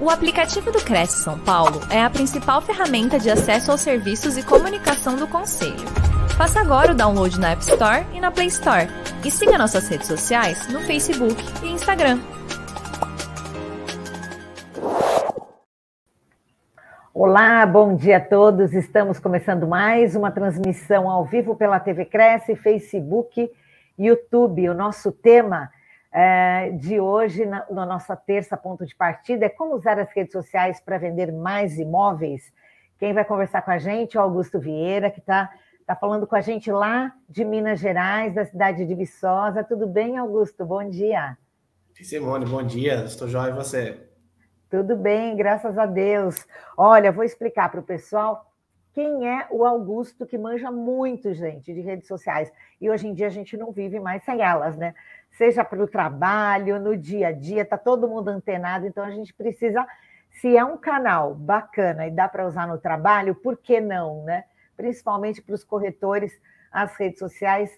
O aplicativo do Cresce São Paulo é a principal ferramenta de acesso aos serviços e comunicação do Conselho. Faça agora o download na App Store e na Play Store. E siga nossas redes sociais no Facebook e Instagram. Olá, bom dia a todos. Estamos começando mais uma transmissão ao vivo pela TV Cresce, Facebook, YouTube. O nosso tema de hoje, na, na, nossa terça ponto de partida, é como usar as redes sociais para vender mais imóveis. Quem vai conversar com a gente é o Augusto Vieira, que está tá falando com a gente lá de Minas Gerais, da cidade de Viçosa. Tudo bem, Augusto? Bom dia. Simone, bom dia. Estou jóia e você? Tudo bem, graças a Deus. Olha, vou explicar para o pessoal quem é o Augusto, que manja muito, gente, de redes sociais. E hoje em dia a gente não vive mais sem elas, né? Seja para o trabalho, no dia a dia, está todo mundo antenado, então a gente precisa, se é um canal bacana e dá para usar no trabalho, por que não, né? Principalmente para os corretores, as redes sociais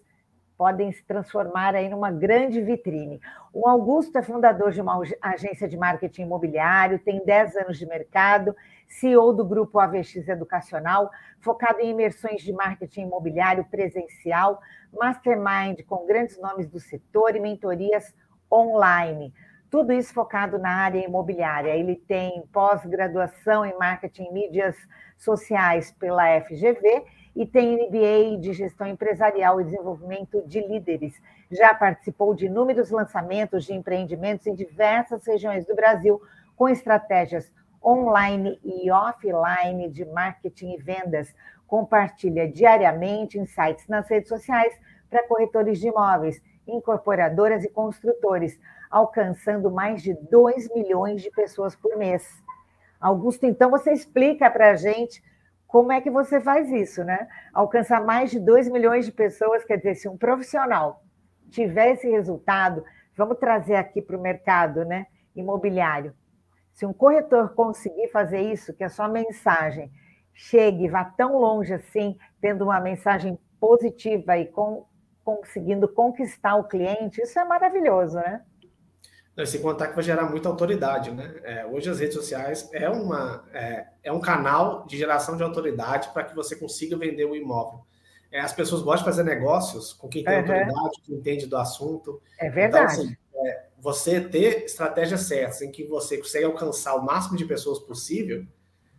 podem se transformar aí numa grande vitrine. O Augusto é fundador de uma agência de marketing imobiliário, tem 10 anos de mercado, CEO do grupo AVX Educacional, focado em imersões de marketing imobiliário presencial, mastermind com grandes nomes do setor e mentorias online. Tudo isso focado na área imobiliária. Ele tem pós-graduação em marketing e mídias sociais pela FGV e tem MBA de gestão empresarial e desenvolvimento de líderes. Já participou de inúmeros lançamentos de empreendimentos em diversas regiões do Brasil, com estratégias online e offline de marketing e vendas. Compartilha diariamente insights nas redes sociais para corretores de imóveis, incorporadoras e construtores, alcançando mais de 2 milhões de pessoas por mês. Augusto, então você explica para a gente como é que você faz isso, né? Alcançar mais de 2 milhões de pessoas, quer dizer, se um profissional tiver esse resultado, vamos trazer aqui para o mercado né, imobiliário. Se um corretor conseguir fazer isso, que a sua mensagem chegue, vá tão longe assim, tendo uma mensagem positiva e com, conseguindo conquistar o cliente, isso é maravilhoso, né? Sem contar que vai gerar muita autoridade, né? É, hoje as redes sociais é, uma, é, é, um canal de geração de autoridade para que você consiga vender o imóvel. É, as pessoas gostam de fazer negócios com quem tem uhum. autoridade, quem entende do assunto. É verdade. Então, assim, é, você ter estratégias certas em que você consegue alcançar o máximo de pessoas possível,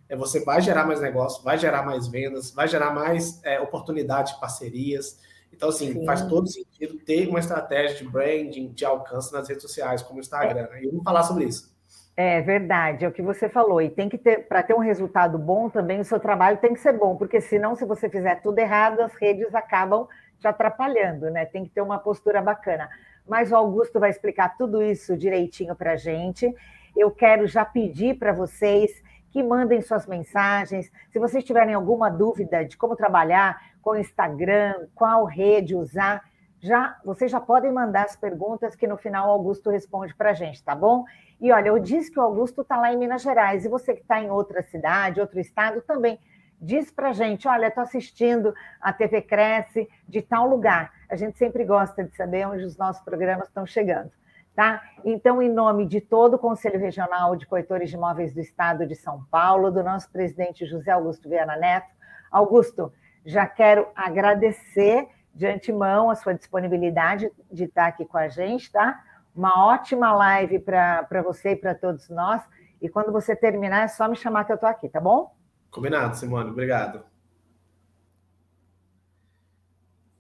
é, você vai gerar mais negócio, vai gerar mais vendas, vai gerar mais é, oportunidade de parcerias. Então, assim, Sim. faz todo sentido ter uma estratégia de branding, de alcance nas redes sociais, como o Instagram. É. E vamos falar sobre isso. É verdade, é o que você falou. E tem que ter, para ter um resultado bom também, o seu trabalho tem que ser bom, porque senão, se você fizer tudo errado, as redes acabam te atrapalhando, né? Tem que ter uma postura bacana. Mas o Augusto vai explicar tudo isso direitinho para a gente. Eu quero já pedir para vocês que mandem suas mensagens. Se vocês tiverem alguma dúvida de como trabalhar com Instagram, qual rede usar, já vocês já podem mandar as perguntas que no final o Augusto responde para a gente, tá bom? E olha, eu disse que o Augusto está lá em Minas Gerais, e você que está em outra cidade, outro estado, também diz para a gente, olha, estou assistindo a TV Cresce de tal lugar. A gente sempre gosta de saber onde os nossos programas estão chegando. Tá? Então, em nome de todo o Conselho Regional de Corretores de Imóveis do Estado de São Paulo, do nosso presidente José Augusto Viana Neto, Augusto, já quero agradecer de antemão a sua disponibilidade de estar aqui com a gente, tá? Uma ótima live para você e para todos nós. E quando você terminar, é só me chamar que eu estou aqui, tá bom? Combinado, Simone. Obrigado.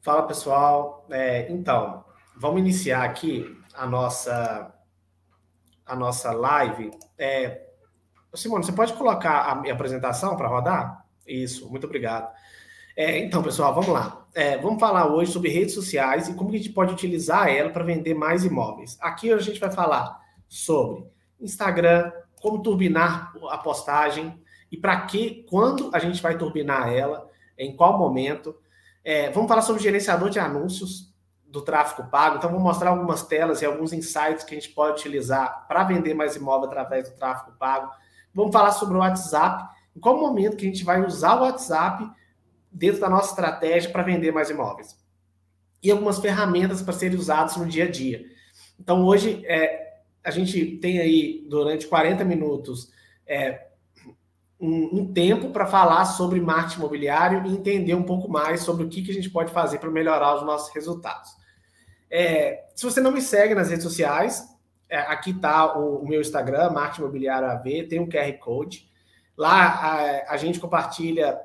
Fala, pessoal. É, então, vamos iniciar aqui a nossa a nossa live. É, Simone, você pode colocar a minha apresentação para rodar? Isso, muito obrigado. É, então, pessoal, vamos lá. É, vamos falar hoje sobre redes sociais e como a gente pode utilizar ela para vender mais imóveis. Aqui a gente vai falar sobre Instagram, como turbinar a postagem e para que, quando a gente vai turbinar ela, em qual momento. É, vamos falar sobre gerenciador de anúncios, do tráfego pago. Então, vou mostrar algumas telas e alguns insights que a gente pode utilizar para vender mais imóvel através do tráfego pago. Vamos falar sobre o WhatsApp. Em qual momento que a gente vai usar o WhatsApp dentro da nossa estratégia para vender mais imóveis? E algumas ferramentas para serem usadas no dia a dia. Então, hoje, é, a gente tem aí, durante 40 minutos, é, um, um tempo para falar sobre marketing imobiliário e entender um pouco mais sobre o que, que a gente pode fazer para melhorar os nossos resultados. É, se você não me segue nas redes sociais, é, aqui está o, o, meu Instagram, Marketing Imobiliário AV, tem um QR Code. Lá a, a, gente compartilha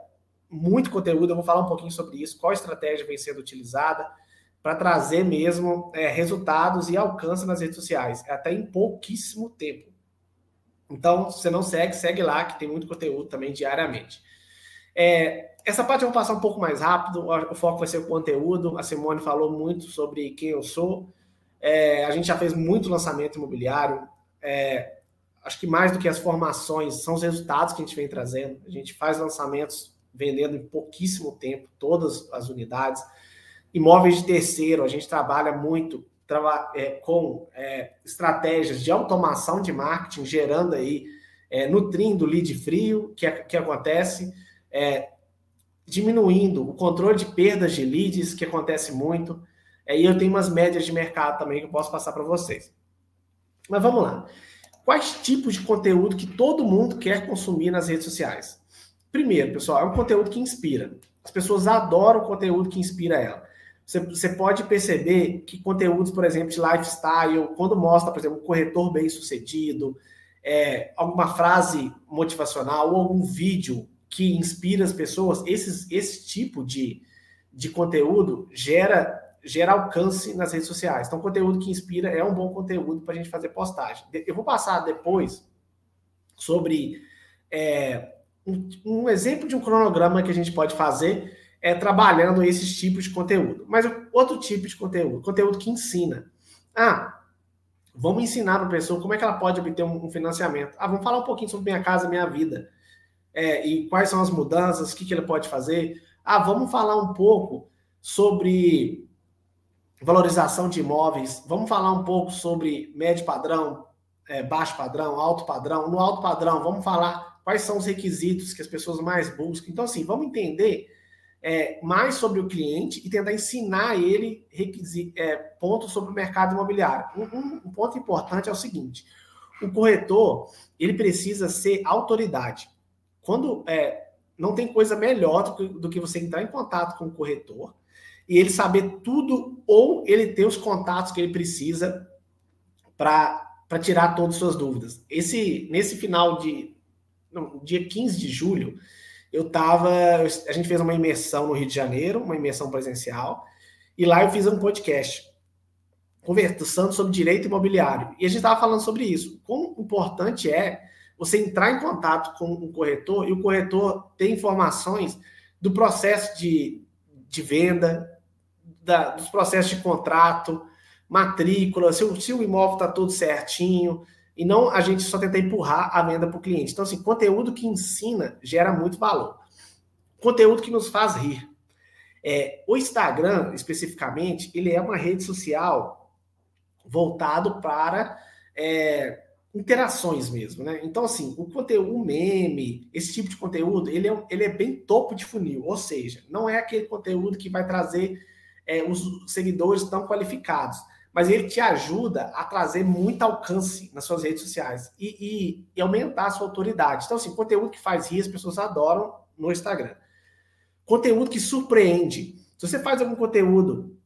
muito conteúdo, eu vou falar um pouquinho sobre isso, qual estratégia vem sendo utilizada para trazer mesmo é, resultados e alcance nas redes sociais, até em pouquíssimo tempo. Então, se você não segue, segue lá, que tem muito conteúdo também diariamente. É, essa parte eu vou passar um pouco mais rápido, o foco vai ser o conteúdo. A Simone falou muito sobre quem eu sou. É, a gente já fez muito lançamento imobiliário. É, acho que mais do que as formações, são os resultados que a gente vem trazendo. A gente faz lançamentos vendendo em pouquíssimo tempo, todas as unidades. Imóveis de terceiro, a gente trabalha muito é, com é, estratégias de automação de marketing, gerando aí, é, nutrindo lead frio, que, que acontece, é, diminuindo o controle de perdas de leads, que acontece muito. É, e eu tenho umas médias de mercado também que eu posso passar para vocês. Mas vamos lá. Quais tipos de conteúdo que todo mundo quer consumir nas redes sociais? Primeiro, pessoal, é um conteúdo que inspira. As pessoas adoram o conteúdo que inspira ela. Você, você pode perceber que conteúdos, por exemplo, de lifestyle, quando mostra, por exemplo, um corretor bem sucedido, é, alguma frase motivacional ou algum vídeo que inspira as pessoas, esses, esse tipo de, de conteúdo gera, gera alcance nas redes sociais. Então, conteúdo que inspira é um bom conteúdo para a gente fazer postagem. Eu vou passar depois sobre é, um, exemplo de um cronograma que a gente pode fazer é, trabalhando esses tipos de conteúdo. Mas outro tipo de conteúdo, conteúdo que ensina. Ah, vamos ensinar para a pessoa como é que ela pode obter um, financiamento. Ah, vamos falar um pouquinho sobre minha casa, minha vida. É, e quais são as mudanças, o que, que ele pode fazer. Ah, vamos falar um pouco sobre valorização de imóveis. Vamos falar um pouco sobre médio padrão, é, baixo padrão, alto padrão. No alto padrão, vamos falar quais são os requisitos que as pessoas mais buscam. Então, assim, vamos entender é, mais sobre o cliente e tentar ensinar ele é, pontos sobre o mercado imobiliário. Um, um, um, ponto importante é o seguinte: o corretor ele precisa ser autoridade. Quando é, não tem coisa melhor do que, do que você entrar em contato com o corretor e ele saber tudo ou ele ter os contatos que ele precisa para tirar todas as suas dúvidas. Esse nesse final de não, dia 15 de julho, eu tava. A gente fez uma imersão no Rio de Janeiro, uma imersão presencial, e lá eu fiz um podcast conversando sobre direito imobiliário. E a gente estava falando sobre isso. Quão importante é você entrar em contato com um corretor e o corretor ter informações do processo de, de venda, da, dos processos de contrato, matrícula, se o, se o imóvel está tudo certinho, e não a gente só tentar empurrar a venda para o cliente. Então, assim, conteúdo que ensina gera muito valor. Conteúdo que nos faz rir. É, o Instagram, especificamente, ele é uma rede social voltado para é, interações mesmo, né? Então, assim, o conteúdo, o meme, esse tipo de conteúdo, ele é, ele é bem topo de funil, ou seja, não é aquele conteúdo que vai trazer é, os seguidores tão qualificados mas ele te ajuda a trazer muito alcance nas suas redes sociais e, e, e, aumentar a sua autoridade. Então, assim, conteúdo que faz rir, as pessoas adoram no Instagram. Conteúdo que surpreende. Se você faz algum conteúdo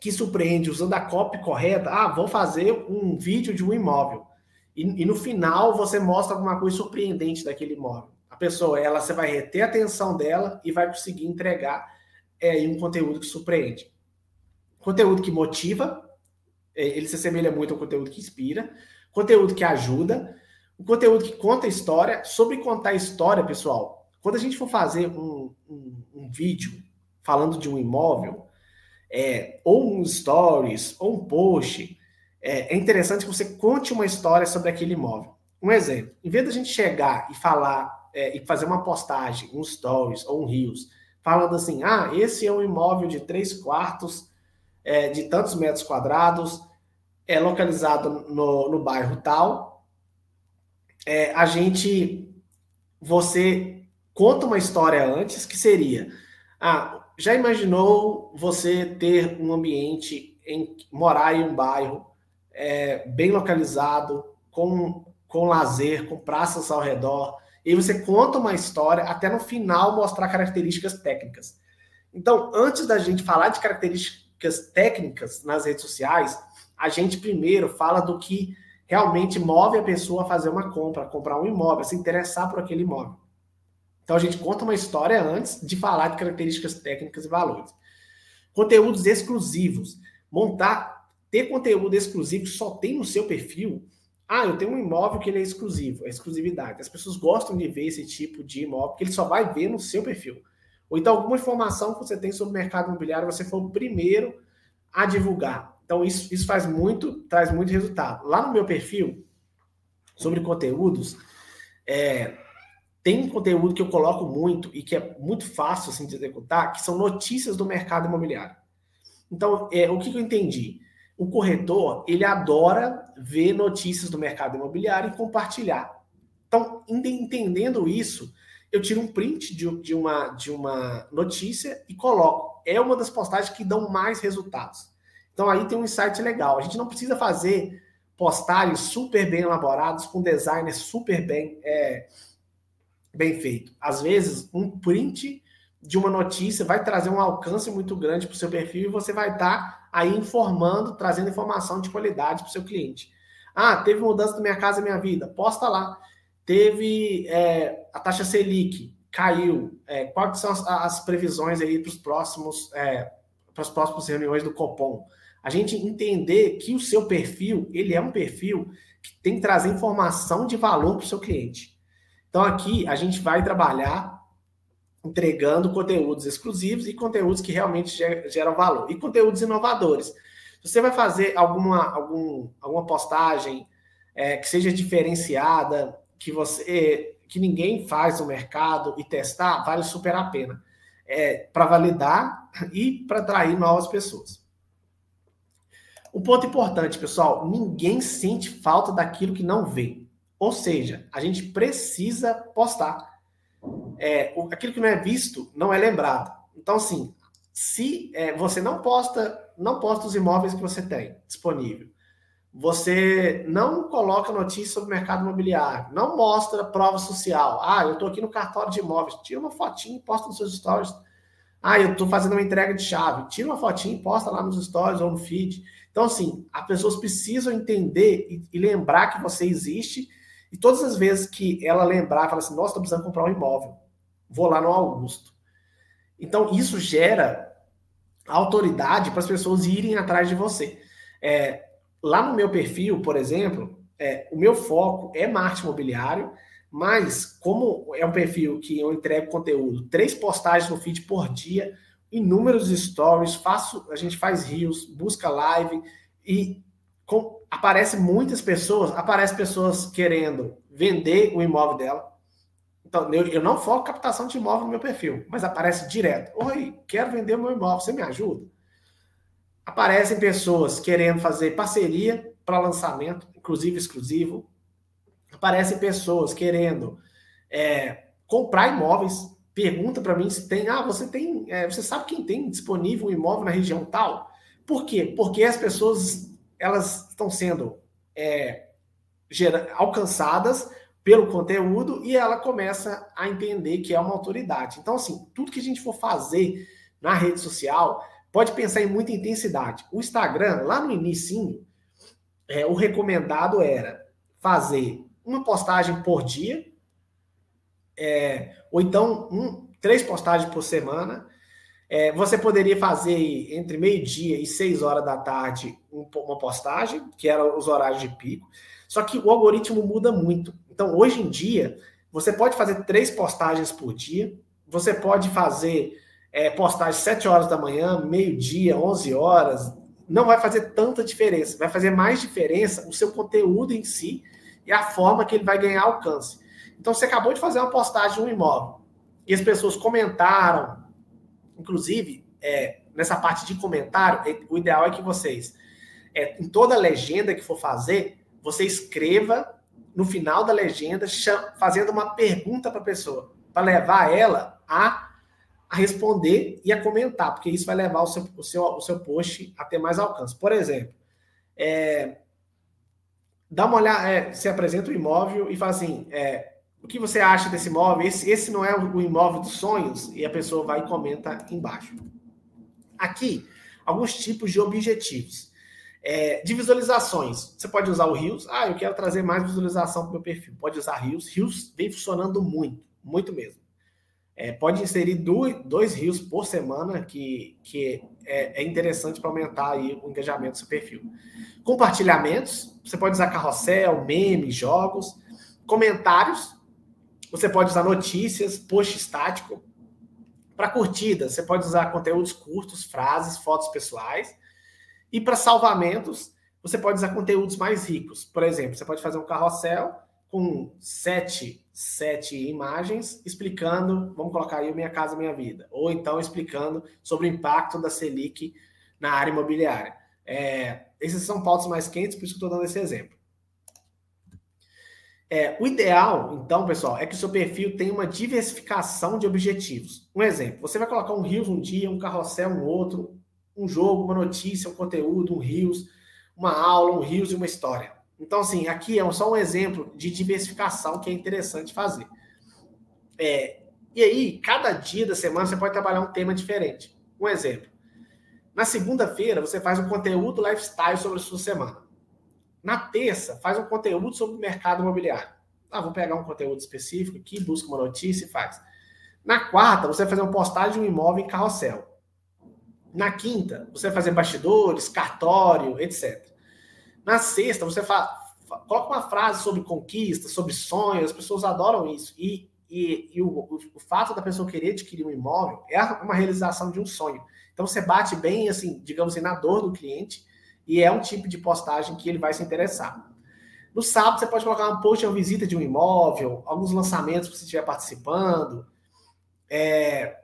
que surpreende usando a copy correta, ah, vou fazer um vídeo de um imóvel. E, e no final você mostra alguma coisa surpreendente daquele imóvel. A pessoa, ela, você vai reter a atenção dela e vai conseguir entregar é, um conteúdo que surpreende. Conteúdo que motiva, ele se assemelha muito ao conteúdo que inspira, conteúdo que ajuda, o conteúdo que conta história. Sobre contar história, pessoal, quando a gente for fazer um, um, um vídeo falando de um imóvel, é, ou um stories, ou um post, é, é interessante que você conte uma história sobre aquele imóvel. Um exemplo, em vez da gente chegar e falar é, e fazer uma postagem, um stories ou um rios, falando assim, ah, esse é um imóvel de três quartos é, de tantos metros quadrados, é localizado no, no bairro tal. É, a gente, você conta uma história antes que seria, ah, já imaginou você ter um ambiente em morar em um bairro é, bem localizado, com, com lazer, com praças ao redor. E você conta uma história até no final mostrar características técnicas. Então, antes da gente falar de características técnicas nas redes sociais, a gente primeiro fala do que realmente move a pessoa a fazer uma compra, comprar um imóvel, a se interessar por aquele imóvel. Então a gente conta uma história antes de falar de características técnicas e valores. Conteúdos exclusivos. Montar, ter conteúdo exclusivo que só tem no seu perfil. Ah, eu tenho um imóvel que ele é exclusivo, é exclusividade. As pessoas gostam de ver esse tipo de imóvel, que ele só vai ver no seu perfil. Ou então alguma informação que você tem sobre o mercado imobiliário, você for o primeiro a divulgar. Então isso, isso faz muito, traz muito resultado. Lá no meu perfil, sobre conteúdos, é, tem conteúdo que eu coloco muito e que é muito fácil assim, de executar, que são notícias do mercado imobiliário. Então, é, o que, que eu entendi? O corretor, ele adora ver notícias do mercado imobiliário e compartilhar. Então, entendendo isso, eu tiro um print de, de, uma, de uma notícia e coloco. É uma das postagens que dão mais resultados. Então, aí tem um insight legal. A gente não precisa fazer postagens super bem elaborados, com designers super bem é, bem feito. Às vezes, um print de uma notícia vai trazer um alcance muito grande para o seu perfil e você vai estar tá aí informando, trazendo informação de qualidade para o seu cliente. Ah, teve mudança da minha casa e minha vida. Posta lá. Teve é, a taxa Selic, caiu. É, quais são as, as, previsões aí para os próximos é, para as próximas reuniões do Copom? A gente entender que o seu perfil ele é um perfil que tem que trazer informação de valor para o seu cliente. Então aqui a gente vai trabalhar entregando conteúdos exclusivos e conteúdos que realmente geram valor e conteúdos inovadores. Você vai fazer alguma, algum, alguma postagem é, que seja diferenciada, que você que ninguém faz no mercado e testar, vale super a pena. É, para validar e para atrair novas pessoas. Um ponto importante, pessoal: ninguém sente falta daquilo que não vê. Ou seja, a gente precisa postar. É, aquilo que não é visto não é lembrado. Então, assim, se é, você não posta, não posta os imóveis que você tem disponível, você não coloca notícias sobre o mercado imobiliário, não mostra prova social. Ah, eu estou aqui no cartório de imóveis, tira uma fotinha e posta nos seus stories. Ah, eu estou fazendo uma entrega de chave, tira uma fotinha e posta lá nos stories ou no feed. Então, assim, as pessoas precisam entender e, e lembrar que você existe e todas as vezes que ela lembrar, fala assim: nossa, estou precisando comprar um imóvel, vou lá no Augusto. Então, isso gera autoridade para as pessoas irem atrás de você. É, lá no meu perfil, por exemplo, é, o meu foco é marketing imobiliário, mas como é um perfil que eu entrego conteúdo, três postagens no feed por dia, inúmeros stories, faço, a gente faz rios, busca live e com, aparece muitas pessoas, aparece pessoas querendo vender o imóvel dela. Então, eu, eu não foco captação de imóvel no meu perfil, mas aparece direto. Oi, quero vender o meu imóvel, você me ajuda? Aparecem pessoas querendo fazer parceria para lançamento, inclusive exclusivo. Aparecem pessoas querendo é, comprar imóveis. Pergunta para mim se tem. Ah, você tem. É, você sabe quem tem disponível um imóvel na região tal? Por quê? Porque as pessoas elas estão sendo é, alcançadas pelo conteúdo e ela começa a entender que é uma autoridade. Então, assim, tudo que a gente for fazer na rede social, pode pensar em muita intensidade. O Instagram, lá no início, é, o recomendado era fazer uma postagem por dia, é, ou então um, três postagens por semana, é, você poderia fazer entre meio-dia e seis horas da tarde uma postagem, que eram os horários de pico. Só que o algoritmo muda muito. Então, hoje em dia, você pode fazer três postagens por dia, você pode fazer é, postagem sete horas da manhã, meio-dia, onze horas. Não vai fazer tanta diferença. Vai fazer mais diferença o seu conteúdo em si e a forma que ele vai ganhar alcance. Então, você acabou de fazer uma postagem de um imóvel e as pessoas comentaram, Inclusive, é, nessa parte de comentário, é, o ideal é que vocês, é, em toda legenda que for fazer, você escreva no final da legenda, fazendo uma pergunta para a pessoa, para levar ela a, a, responder e a comentar, porque isso vai levar o seu, o, seu, o seu post a ter mais alcance. Por exemplo, é, dá uma olhada, é, você apresenta o imóvel e fala assim, é, o que você acha desse imóvel? Esse, esse não é o imóvel dos sonhos? E a pessoa vai e comenta embaixo. Aqui, alguns tipos de objetivos. É, de visualizações, você pode usar o Rios. Ah, eu quero trazer mais visualização para o meu perfil. Pode usar Rios. Rios vem funcionando muito, muito mesmo. É, pode inserir dois, dois rios por semana, que, que é, é interessante para aumentar aí o engajamento do seu perfil. Compartilhamentos, você pode usar carrossel, memes, jogos. Comentários, você pode usar notícias, post estático. Para curtidas, você pode usar conteúdos curtos, frases, fotos pessoais. E para salvamentos, você pode usar conteúdos mais ricos. Por exemplo, você pode fazer um carrossel com sete, sete imagens explicando, vamos colocar aí Minha Casa Minha Vida, ou então explicando sobre o impacto da Selic na área imobiliária. É, esses são pautas mais quentes, por isso que estou dando esse exemplo. É, o ideal, então, pessoal, é que o seu perfil tenha uma diversificação de objetivos. Um exemplo, você vai colocar um Rios um dia, um carrossel um outro, um jogo, uma notícia, um conteúdo, um Rios, uma aula, um Rios e uma história. Então, assim, aqui é só um exemplo de diversificação que é interessante fazer. É, e aí, cada dia da semana você pode trabalhar um tema diferente. Um exemplo. Na segunda-feira, você faz um conteúdo lifestyle sobre a sua semana. Na terça, faz um conteúdo sobre o mercado imobiliário. Ah, vou pegar um conteúdo específico aqui, busca uma notícia e faz. Na quarta, você vai fazer uma postagem de um imóvel em carrossel. Na quinta, você vai fazer bastidores, cartório, etc. Na sexta, você fa coloca uma frase sobre conquista, sobre sonhos, as pessoas adoram isso. E, e, e o, o, o, fato da pessoa querer adquirir um imóvel é uma realização de um sonho. Então você bate bem, assim, digamos assim, na dor do cliente, e é um tipo de postagem que ele vai se interessar. No sábado, você pode colocar um post, uma visita de um imóvel, alguns lançamentos que você estiver participando. É,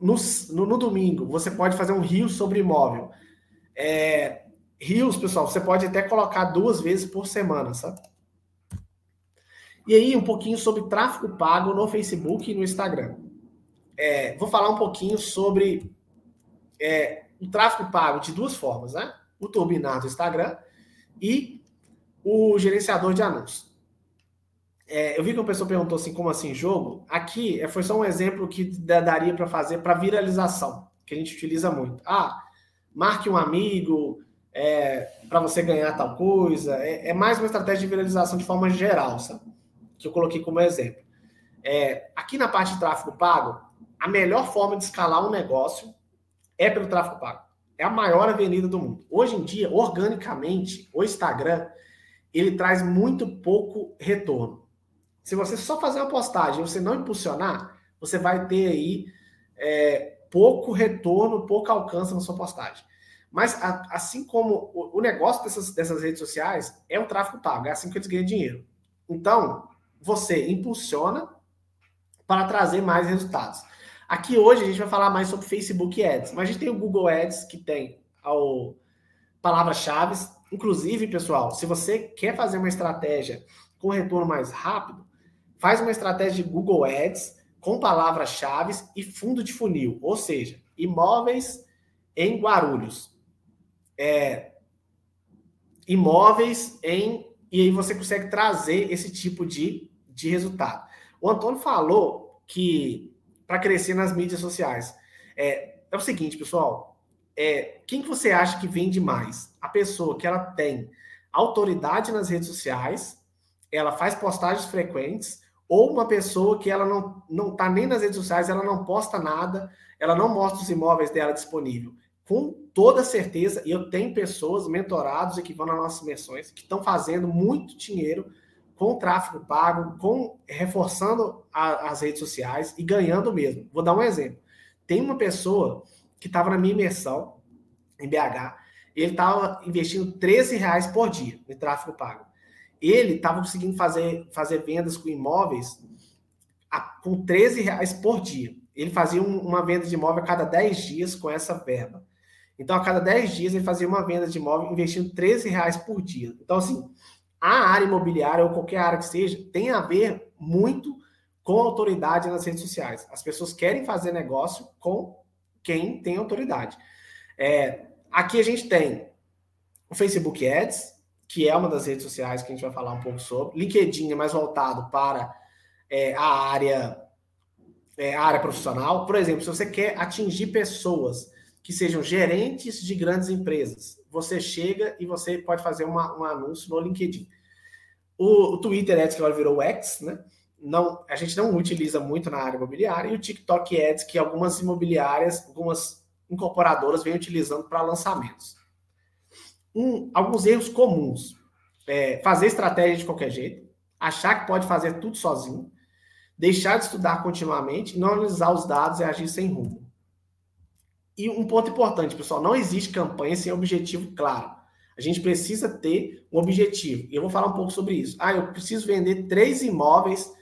no, no, no, domingo, você pode fazer um rio sobre imóvel. É, Rios, pessoal, você pode até colocar duas vezes por semana, sabe? E aí, um pouquinho sobre tráfego pago no Facebook e no Instagram. É, vou falar um pouquinho sobre é, o tráfego pago de duas formas, né? O turbinado do Instagram e o gerenciador de anúncios. É, eu vi que uma pessoa perguntou assim, como assim jogo? Aqui é, foi só um exemplo que daria para fazer para viralização, que a gente utiliza muito. Ah, marque um amigo, é, para você ganhar tal coisa. É, é, mais uma estratégia de viralização de forma geral, sabe? Que eu coloquei como exemplo. É, aqui na parte de tráfego pago, a melhor forma de escalar um negócio é pelo tráfego pago. É a maior avenida do mundo. Hoje em dia, organicamente, o Instagram ele traz muito pouco retorno. Se você só fazer uma postagem e você não impulsionar, você vai ter aí é, pouco retorno, pouco alcance na sua postagem. Mas a, assim como o, o, negócio dessas, dessas redes sociais é o tráfego pago, é assim que eles ganham dinheiro. Então, você impulsiona para trazer mais resultados. Aqui hoje a gente vai falar mais sobre Facebook Ads, mas a gente tem o Google Ads que tem ao palavras-chave. Inclusive, pessoal, se você quer fazer uma estratégia com retorno mais rápido, faz uma estratégia de Google Ads com palavras-chave e fundo de funil, ou seja, imóveis em Guarulhos é, imóveis em. E aí você consegue trazer esse tipo de, de resultado. O Antônio falou que para crescer nas mídias sociais é, é o seguinte, pessoal. É, quem que você acha que vende mais? A pessoa que ela tem autoridade nas redes sociais, ela faz postagens frequentes, ou uma pessoa que ela não não está nem nas redes sociais, ela não posta nada, ela não mostra os imóveis dela disponível com toda certeza, e eu tenho pessoas mentorados que vão nas nossas imersões que estão fazendo muito dinheiro com tráfego pago, com reforçando a, as redes sociais e ganhando mesmo. Vou dar um exemplo. Tem uma pessoa que estava na minha imersão em BH, ele estava investindo 13 reais por dia em tráfego pago. Ele estava conseguindo fazer, fazer vendas com imóveis a, com 13 reais por dia. Ele fazia um, uma venda de imóvel a cada 10 dias com essa verba. Então, a cada 10 dias, ele fazia uma venda de imóvel investindo 13 reais por dia. Então, assim, a área imobiliária, ou qualquer área que seja, tem a ver muito com autoridade nas redes sociais. As pessoas querem fazer negócio com quem tem autoridade. É, aqui a gente tem o Facebook Ads, que é uma das redes sociais que a gente vai falar um pouco sobre. LinkedIn é mais voltado para é, a área é, a área profissional. Por exemplo, se você quer atingir pessoas que sejam gerentes de grandes empresas, você chega e você pode fazer uma, um anúncio no LinkedIn. O, o Twitter Ads, que agora virou X, né? Não, a gente não utiliza muito na área imobiliária, e o TikTok Ads, que algumas imobiliárias, algumas incorporadoras vêm utilizando para lançamentos. Um, alguns erros comuns. É, fazer estratégia de qualquer jeito, achar que pode fazer tudo sozinho, deixar de estudar continuamente, não analisar os dados e agir sem rumo. E um ponto importante, pessoal, não existe campanha sem objetivo claro. A gente precisa ter um objetivo. E eu vou falar um pouco sobre isso. Ah, eu preciso vender três imóveis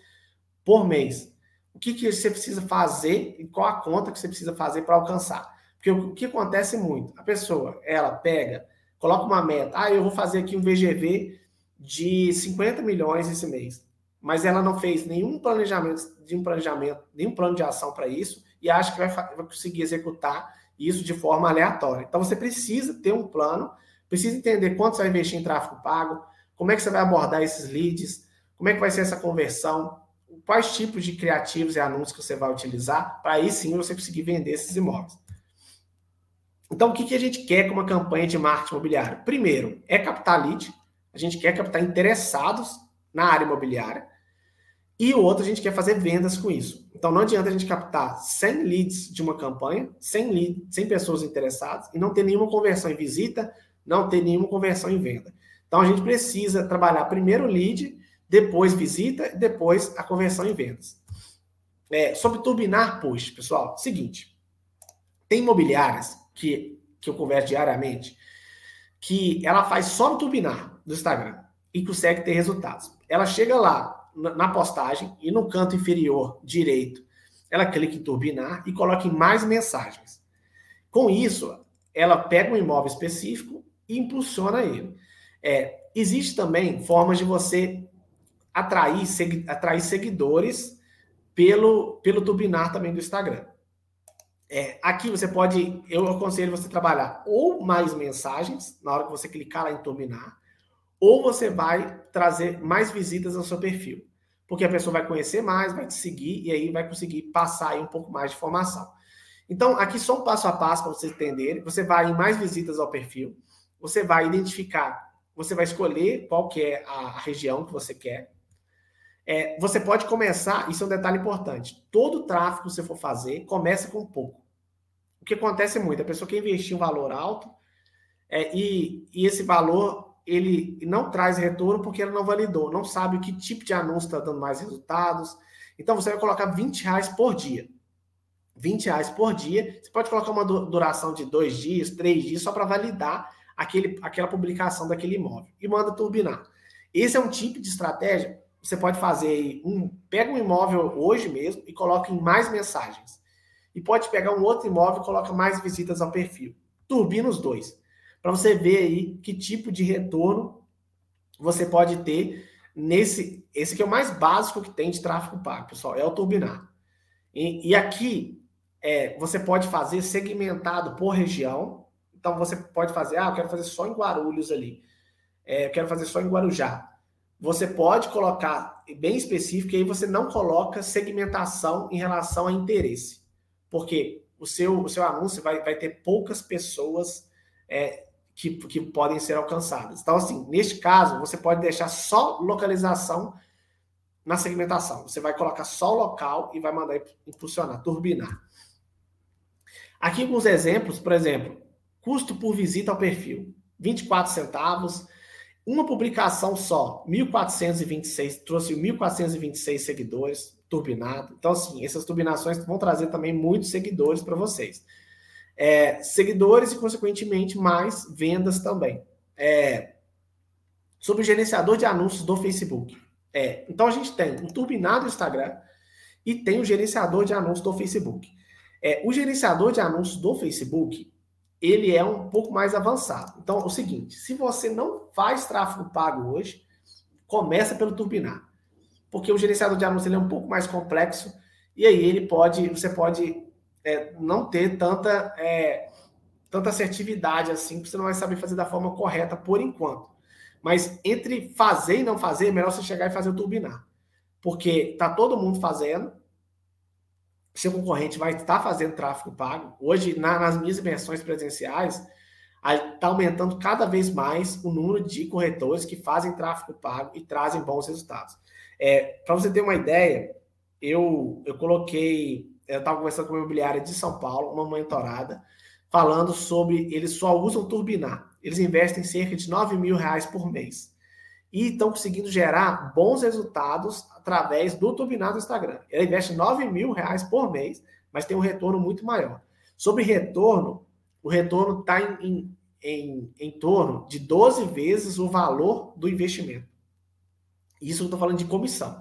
por mês. O que, que você precisa fazer e qual a conta que você precisa fazer para alcançar? Porque o que acontece muito? A pessoa, ela pega, coloca uma meta. Ah, eu vou fazer aqui um VGV de 50 milhões esse mês mas ela não fez nenhum planejamento de um planejamento, nenhum plano de ação para isso e acha que vai, vai, conseguir executar isso de forma aleatória. Então você precisa ter um plano, precisa entender quanto você vai investir em tráfego pago, como é que você vai abordar esses leads, como é que vai ser essa conversão, quais tipos de criativos e anúncios que você vai utilizar, para aí sim você conseguir vender esses imóveis. Então, o que, que a gente quer com uma campanha de marketing imobiliário? Primeiro, é captar lead. A gente quer captar interessados na área imobiliária. E o outro, a gente quer fazer vendas com isso. Então, não adianta a gente captar 100 leads de uma campanha, 100, lead, 100 pessoas interessadas, e não ter nenhuma conversão em visita, não ter nenhuma conversão em venda. Então, a gente precisa trabalhar primeiro o lead, depois visita, depois a conversão em vendas. É, sobre turbinar push, pessoal, seguinte. Tem imobiliárias que, que eu converso diariamente, que ela faz só no turbinar do Instagram e consegue ter resultados. Ela chega lá, na postagem e no canto inferior direito, ela clica em turbinar e coloca em mais mensagens. Com isso, ela pega um imóvel específico e impulsiona ele. É, existe também formas de você atrair, atrair seguidores pelo, pelo turbinar também do Instagram. É, aqui você pode, eu aconselho você trabalhar ou mais mensagens na hora que você clicar lá em turbinar, ou você vai trazer mais visitas ao seu perfil. Porque a pessoa vai conhecer mais, vai te seguir e aí vai conseguir passar aí um pouco mais de informação. Então, aqui só um passo a passo para vocês entenderem. Você vai em mais visitas ao perfil, você vai identificar, você vai escolher qual que é a região que você quer. É, você pode começar, isso é um detalhe importante. Todo tráfego que você for fazer, começa com pouco. O que acontece muito, a pessoa quer investir um valor alto é, e, e esse valor ele não traz retorno porque ele não validou, não sabe que tipo de anúncio está dando mais resultados. Então você vai colocar 20 reais por dia. 20 reais por dia. Você pode colocar uma duração de dois dias, três dias, só para validar aquele, aquela publicação daquele imóvel. E manda turbinar. Esse é um tipo de estratégia. Você pode fazer um. Pega um imóvel hoje mesmo e coloca em mais mensagens. E pode pegar um outro imóvel e coloca mais visitas ao perfil. Turbina os dois para você ver aí que tipo de retorno você pode ter nesse. Esse que é o mais básico que tem de tráfego pago, pessoal, é o turbinar. E, e aqui é, você pode fazer segmentado por região. Então você pode fazer, ah, eu quero fazer só em Guarulhos ali. É, eu quero fazer só em Guarujá. Você pode colocar bem específico, e aí você não coloca segmentação em relação a interesse. Porque o seu, o seu anúncio vai, vai ter poucas pessoas é, que, que podem ser alcançadas. Então, assim, neste caso, você pode deixar só localização na segmentação. Você vai colocar só o local e vai mandar impulsionar, turbinar. Aqui alguns exemplos, por exemplo, custo por visita ao perfil, 24 centavos, uma publicação só, 1426, trouxe 1426 seguidores, turbinado. Então, assim, essas turbinações vão trazer também muitos seguidores para vocês é, seguidores e, consequentemente, mais vendas também. É, sobre o gerenciador de anúncios do Facebook. É, então, a gente tem o turbinado do Instagram e tem o gerenciador de anúncios do Facebook. É, o gerenciador de anúncios do Facebook, ele é um pouco mais avançado. Então, é o seguinte, se você não faz tráfego pago hoje, começa pelo turbinar. Porque o gerenciador de anúncios ele é um pouco mais complexo e aí ele pode, você pode é, não ter tanta, é, tanta assertividade assim, porque você não vai saber fazer da forma correta por enquanto. Mas entre fazer e não fazer, é melhor você chegar e fazer o turbinar. Porque tá todo mundo fazendo, seu concorrente vai estar fazendo tráfego pago. Hoje, na, nas minhas imersões presenciais, está aumentando cada vez mais o número de corretores que fazem tráfego pago e trazem bons resultados. É, Para você ter uma ideia, eu, eu coloquei, eu estava conversando com uma imobiliária de São Paulo, uma mentorada, falando sobre eles só usam turbinar. Eles investem cerca de 9 mil reais por mês. E estão conseguindo gerar bons resultados através do turbinar do Instagram. Ele investe 9 mil reais por mês, mas tem um retorno muito maior. Sobre retorno, o retorno está em, em, em, em torno de 12 vezes o valor do investimento. Isso eu estou falando de comissão.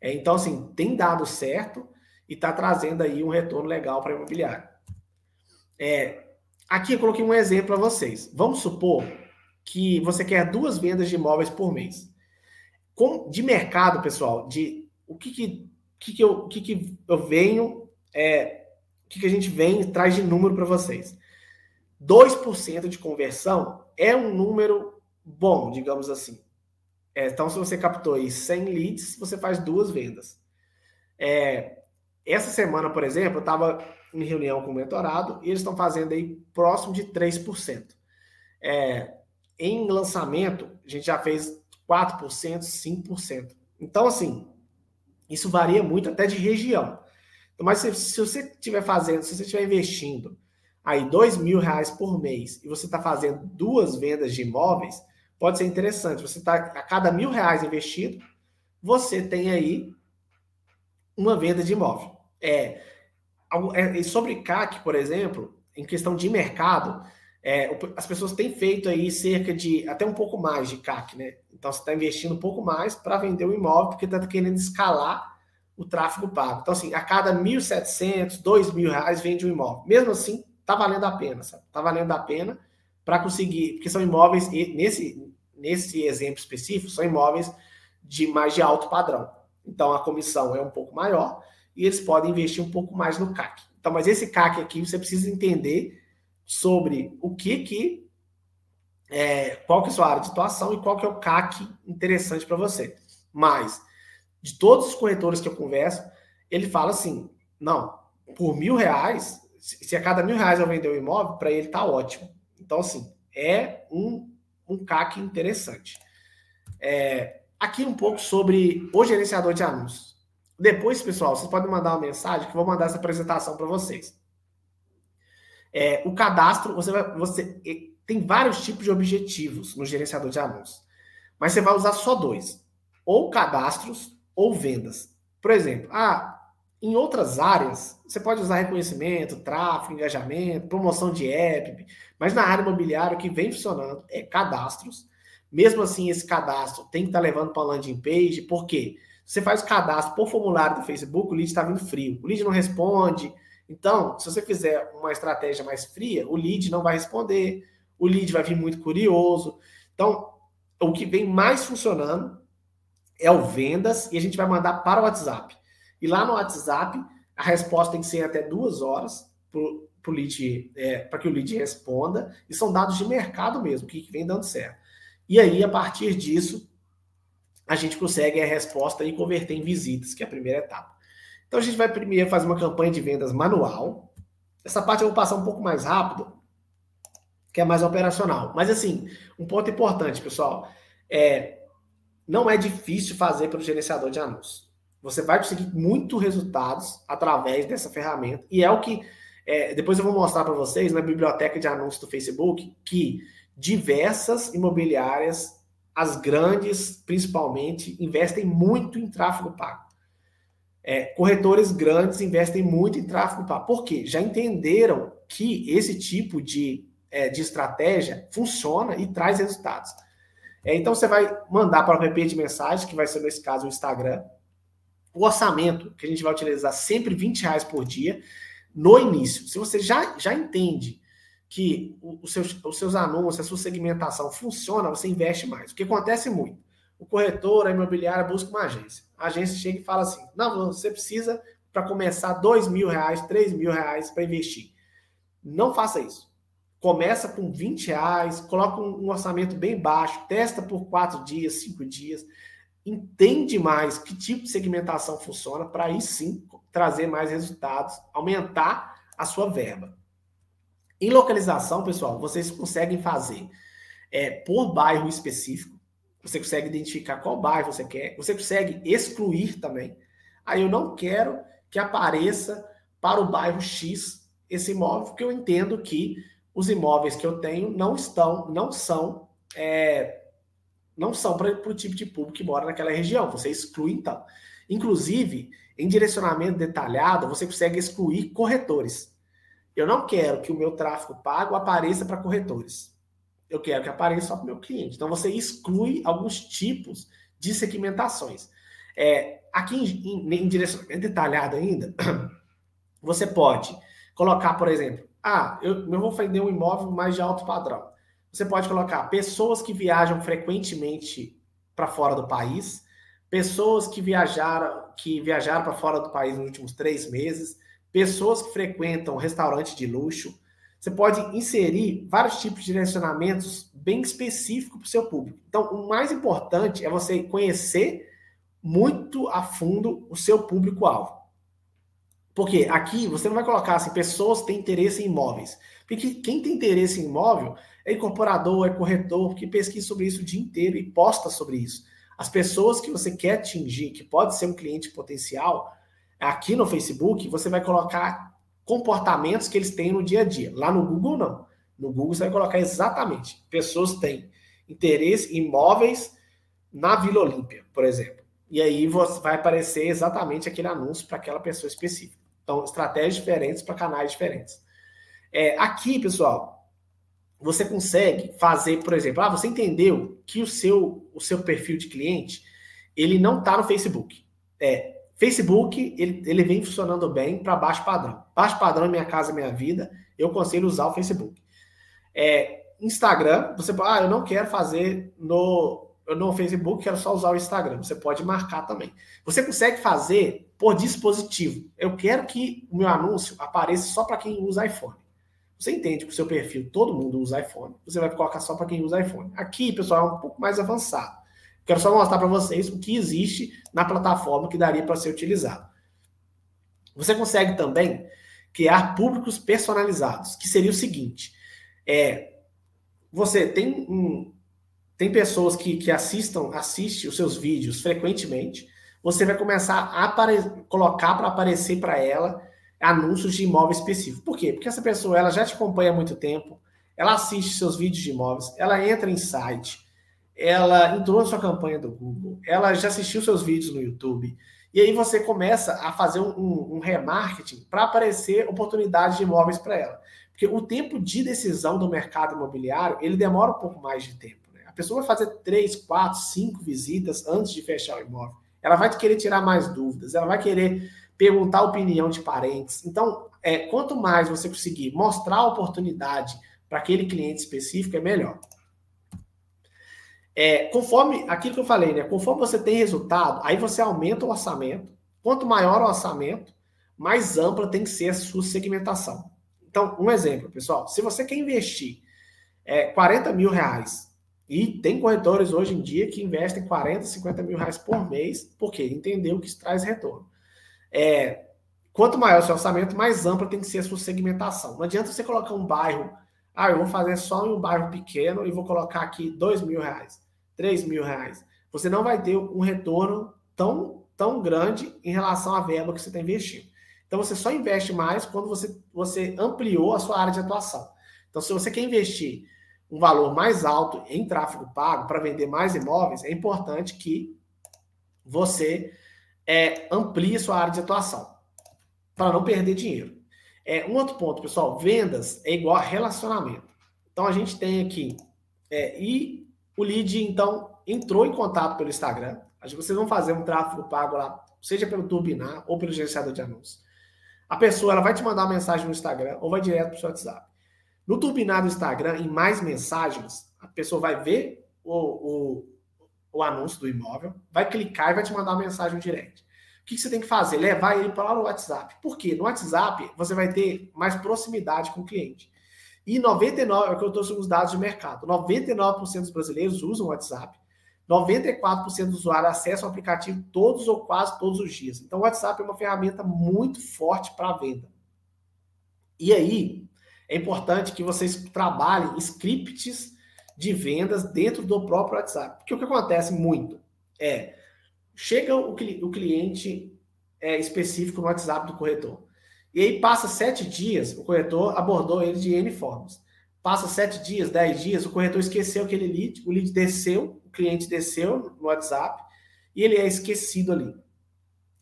É, então, assim, tem dado certo e está trazendo aí um retorno legal para a imobiliária. É, aqui eu coloquei um exemplo para vocês. Vamos supor que você quer duas vendas de imóveis por mês. Com, de mercado, pessoal, de o que, que, que, que, eu, que, que eu venho, é, o que, que a gente vem e traz de número para vocês. 2% de conversão é um número bom, digamos assim. É, então, se você captou aí 100 leads, você faz duas vendas. É, essa semana, por exemplo, eu estava em reunião com o mentorado e eles estão fazendo aí próximo de 3%. É, em lançamento, a gente já fez 4%, 5%. Então, assim, isso varia muito até de região. Então, mas se, se você estiver fazendo, se você estiver investindo aí dois mil reais por mês e você está fazendo duas vendas de imóveis, pode ser interessante. Você está a cada mil reais investido, você tem aí uma venda de imóvel. É, é sobre CAC, por exemplo, em questão de mercado, é, as pessoas têm feito aí cerca de até um pouco mais de CAC, né? Então você está investindo um pouco mais para vender o imóvel porque está querendo escalar o tráfego pago. Então, assim, a cada 1.700, 2.000 reais vende um imóvel. Mesmo assim, tá valendo a pena, sabe? Tá valendo a pena para conseguir, porque são imóveis, nesse, nesse exemplo específico, são imóveis de mais de alto padrão. Então a comissão é um pouco maior e eles podem investir um pouco mais no CAC. Então, mas esse CAC aqui você precisa entender sobre o que que é, qual que é a sua área de atuação e qual que é o CAC interessante para você. Mas de todos os corretores que eu converso, ele fala assim: não, por mil reais, se a cada mil reais eu vender um imóvel, para ele tá ótimo. Então, assim, é um, um CAC interessante. É, aqui um pouco sobre o gerenciador de anúncios. Depois, pessoal, vocês podem mandar uma mensagem que eu vou mandar essa apresentação para vocês. É, o cadastro, você vai. Você, tem vários tipos de objetivos no gerenciador de anúncios. Mas você vai usar só dois: ou cadastros ou vendas. Por exemplo, ah, em outras áreas, você pode usar reconhecimento, tráfego, engajamento, promoção de app, mas na área imobiliária o que vem funcionando é cadastros. Mesmo assim, esse cadastro tem que estar levando para a landing page, por quê? Você faz o cadastro por formulário do Facebook, o lead está vindo frio. O lead não responde, então, se você fizer uma estratégia mais fria, o lead não vai responder, o lead vai vir muito curioso. Então, o que vem mais funcionando é o vendas e a gente vai mandar para o WhatsApp. E lá no WhatsApp, a resposta tem que ser até duas horas para é, que o lead responda. E são dados de mercado mesmo, que vem dando certo. E aí, a partir disso, a gente consegue a resposta e converter em visitas, que é a primeira etapa. Então a gente vai primeiro fazer uma campanha de vendas manual. Essa parte eu vou passar um pouco mais rápido, que é mais operacional. Mas assim, um ponto importante, pessoal, é não é difícil fazer pelo gerenciador de anúncios. Você vai conseguir muitos resultados através dessa ferramenta e é o que é, depois eu vou mostrar para vocês na biblioteca de anúncios do Facebook que diversas imobiliárias, as grandes principalmente, investem muito em tráfego pago. É, corretores grandes investem muito em tráfego pago. Por quê? Já entenderam que esse tipo de, é, de estratégia funciona e traz resultados. É, então você vai mandar para o app de mensagem, que vai ser nesse caso o Instagram, o orçamento, que a gente vai utilizar sempre 20 reais por dia, no início. Se você já, já entende que os seus, os seus anúncios, a sua segmentação funciona, você investe mais. O que acontece muito o corretor, a imobiliária busca uma agência. A agência chega e fala assim: não, você precisa para começar dois mil reais, três mil reais para investir. Não faça isso. começa com 20 reais, coloca um, um orçamento bem baixo, testa por quatro dias, cinco dias, entende mais que tipo de segmentação funciona para aí sim trazer mais resultados, aumentar a sua verba. Em localização, pessoal, vocês conseguem fazer é, por bairro específico, você consegue identificar qual bairro você quer, você consegue excluir também. Aí eu não quero que apareça para o bairro X esse imóvel, porque eu entendo que os imóveis que eu tenho não estão, não são, é, não são para o tipo de público que mora naquela região. Você exclui então. Inclusive, em direcionamento detalhado, você consegue excluir corretores. Eu não quero que o meu tráfego pago apareça para corretores. Eu quero que apareça só para o meu cliente. Então, você exclui alguns tipos de segmentações. É, aqui em, em, em direcionamento detalhado ainda, você pode colocar, por exemplo, ah, eu, eu vou vender um imóvel mais de alto padrão. Você pode colocar pessoas que viajam frequentemente para fora do país, pessoas que viajaram que viajaram para fora do país nos últimos três meses, pessoas que frequentam restaurante de luxo. Você pode inserir vários tipos de direcionamentos bem específicos para o seu público. Então, o mais importante é você conhecer muito a fundo o seu público-alvo. Porque aqui você não vai colocar assim, pessoas que têm interesse em imóveis. Porque quem tem interesse em imóvel é incorporador, é corretor, que pesquisa sobre isso o dia inteiro e posta sobre isso. As pessoas que você quer atingir, que pode ser um cliente potencial, aqui no Facebook, você vai colocar comportamentos que eles têm no dia a dia. Lá no Google, não. No Google, você vai colocar exatamente. Pessoas têm interesse imóveis na Vila Olímpia, por exemplo. E aí você vai aparecer exatamente aquele anúncio para aquela pessoa específica. Então, estratégias diferentes para canais diferentes. É, aqui, pessoal, você consegue fazer, por exemplo, ah, você entendeu que o seu, o seu perfil de cliente ele não está no Facebook. É, Facebook ele, ele vem funcionando bem para baixo padrão. Baixo padrão é minha casa, minha vida. Eu conselho usar o Facebook. É, Instagram, você pode, ah, eu não quero fazer no no Facebook, quero só usar o Instagram. Você pode marcar também. Você consegue fazer por dispositivo. Eu quero que o meu anúncio apareça só para quem usa iPhone. Você entende que o seu perfil, todo mundo usa iPhone. Você vai colocar só para quem usa iPhone. Aqui, pessoal, é um pouco mais avançado. Quero só mostrar para vocês o que existe na plataforma que daria para ser utilizado. Você consegue também criar públicos personalizados, que seria o seguinte: é, você tem um, tem pessoas que, que assistam, assistem os seus vídeos frequentemente, você vai começar a colocar para aparecer para ela anúncios de imóvel específico. Por quê? Porque essa pessoa ela já te acompanha há muito tempo, ela assiste seus vídeos de imóveis, ela entra em site, ela entrou na sua campanha do Google, ela já assistiu seus vídeos no YouTube, e aí você começa a fazer um, um, remarketing para aparecer oportunidades de imóveis para ela. Porque o tempo de decisão do mercado imobiliário, ele demora um pouco mais de tempo. A pessoa vai fazer três, quatro, cinco visitas antes de fechar o imóvel. Ela vai querer tirar mais dúvidas, ela vai querer perguntar a opinião de parentes. Então, é, quanto mais você conseguir mostrar a oportunidade para aquele cliente específico, é melhor. É, conforme aquilo que eu falei, né? Conforme você tem resultado, aí você aumenta o orçamento. Quanto maior o orçamento, mais ampla tem que ser a sua segmentação. Então, um exemplo, pessoal. Se você quer investir é, 40 mil reais e tem corretores hoje em dia que investem 40, 50 mil reais por mês, porque entendeu que isso traz retorno. É, quanto maior o seu orçamento, mais ampla tem que ser a sua segmentação. Não adianta você colocar um bairro, ah, eu vou fazer só em um bairro pequeno e vou colocar aqui 2 mil reais, 3 mil reais. Você não vai ter um retorno tão, tão grande em relação à verba que você está investindo. Então, você só investe mais quando você, você ampliou a sua área de atuação. Então, se você quer investir um valor mais alto em tráfego pago para vender mais imóveis, é importante que você é, amplie sua área de atuação para não perder dinheiro. É, um outro ponto, pessoal, vendas é igual a relacionamento. Então a gente tem aqui é, e o lead então entrou em contato pelo Instagram. Vocês vão fazer um tráfego pago lá, seja pelo Turbinar ou pelo gerenciador de anúncios. A pessoa ela vai te mandar uma mensagem no Instagram ou vai direto para o seu WhatsApp. No turbinado Instagram, em mais mensagens, a pessoa vai ver o, o, o anúncio do imóvel, vai clicar e vai te mandar uma mensagem direct. O que, você tem que fazer? Levar ele para lá no WhatsApp. Por quê? No WhatsApp, você vai ter mais proximidade com o cliente. E 99, é que eu trouxe os dados de mercado, 99% dos brasileiros usam o WhatsApp, 94% dos usuários acessam o aplicativo todos ou quase todos os dias. Então, o WhatsApp é uma ferramenta muito forte para venda. E aí, é importante que vocês trabalhem scripts de vendas dentro do próprio WhatsApp. Porque o que acontece muito é, chega o, o cliente é, específico no WhatsApp do corretor. E aí passa sete dias, o corretor abordou ele de N formas. Passa sete dias, dez dias, o corretor esqueceu aquele lead, o lead desceu, o cliente desceu no WhatsApp e ele é esquecido ali.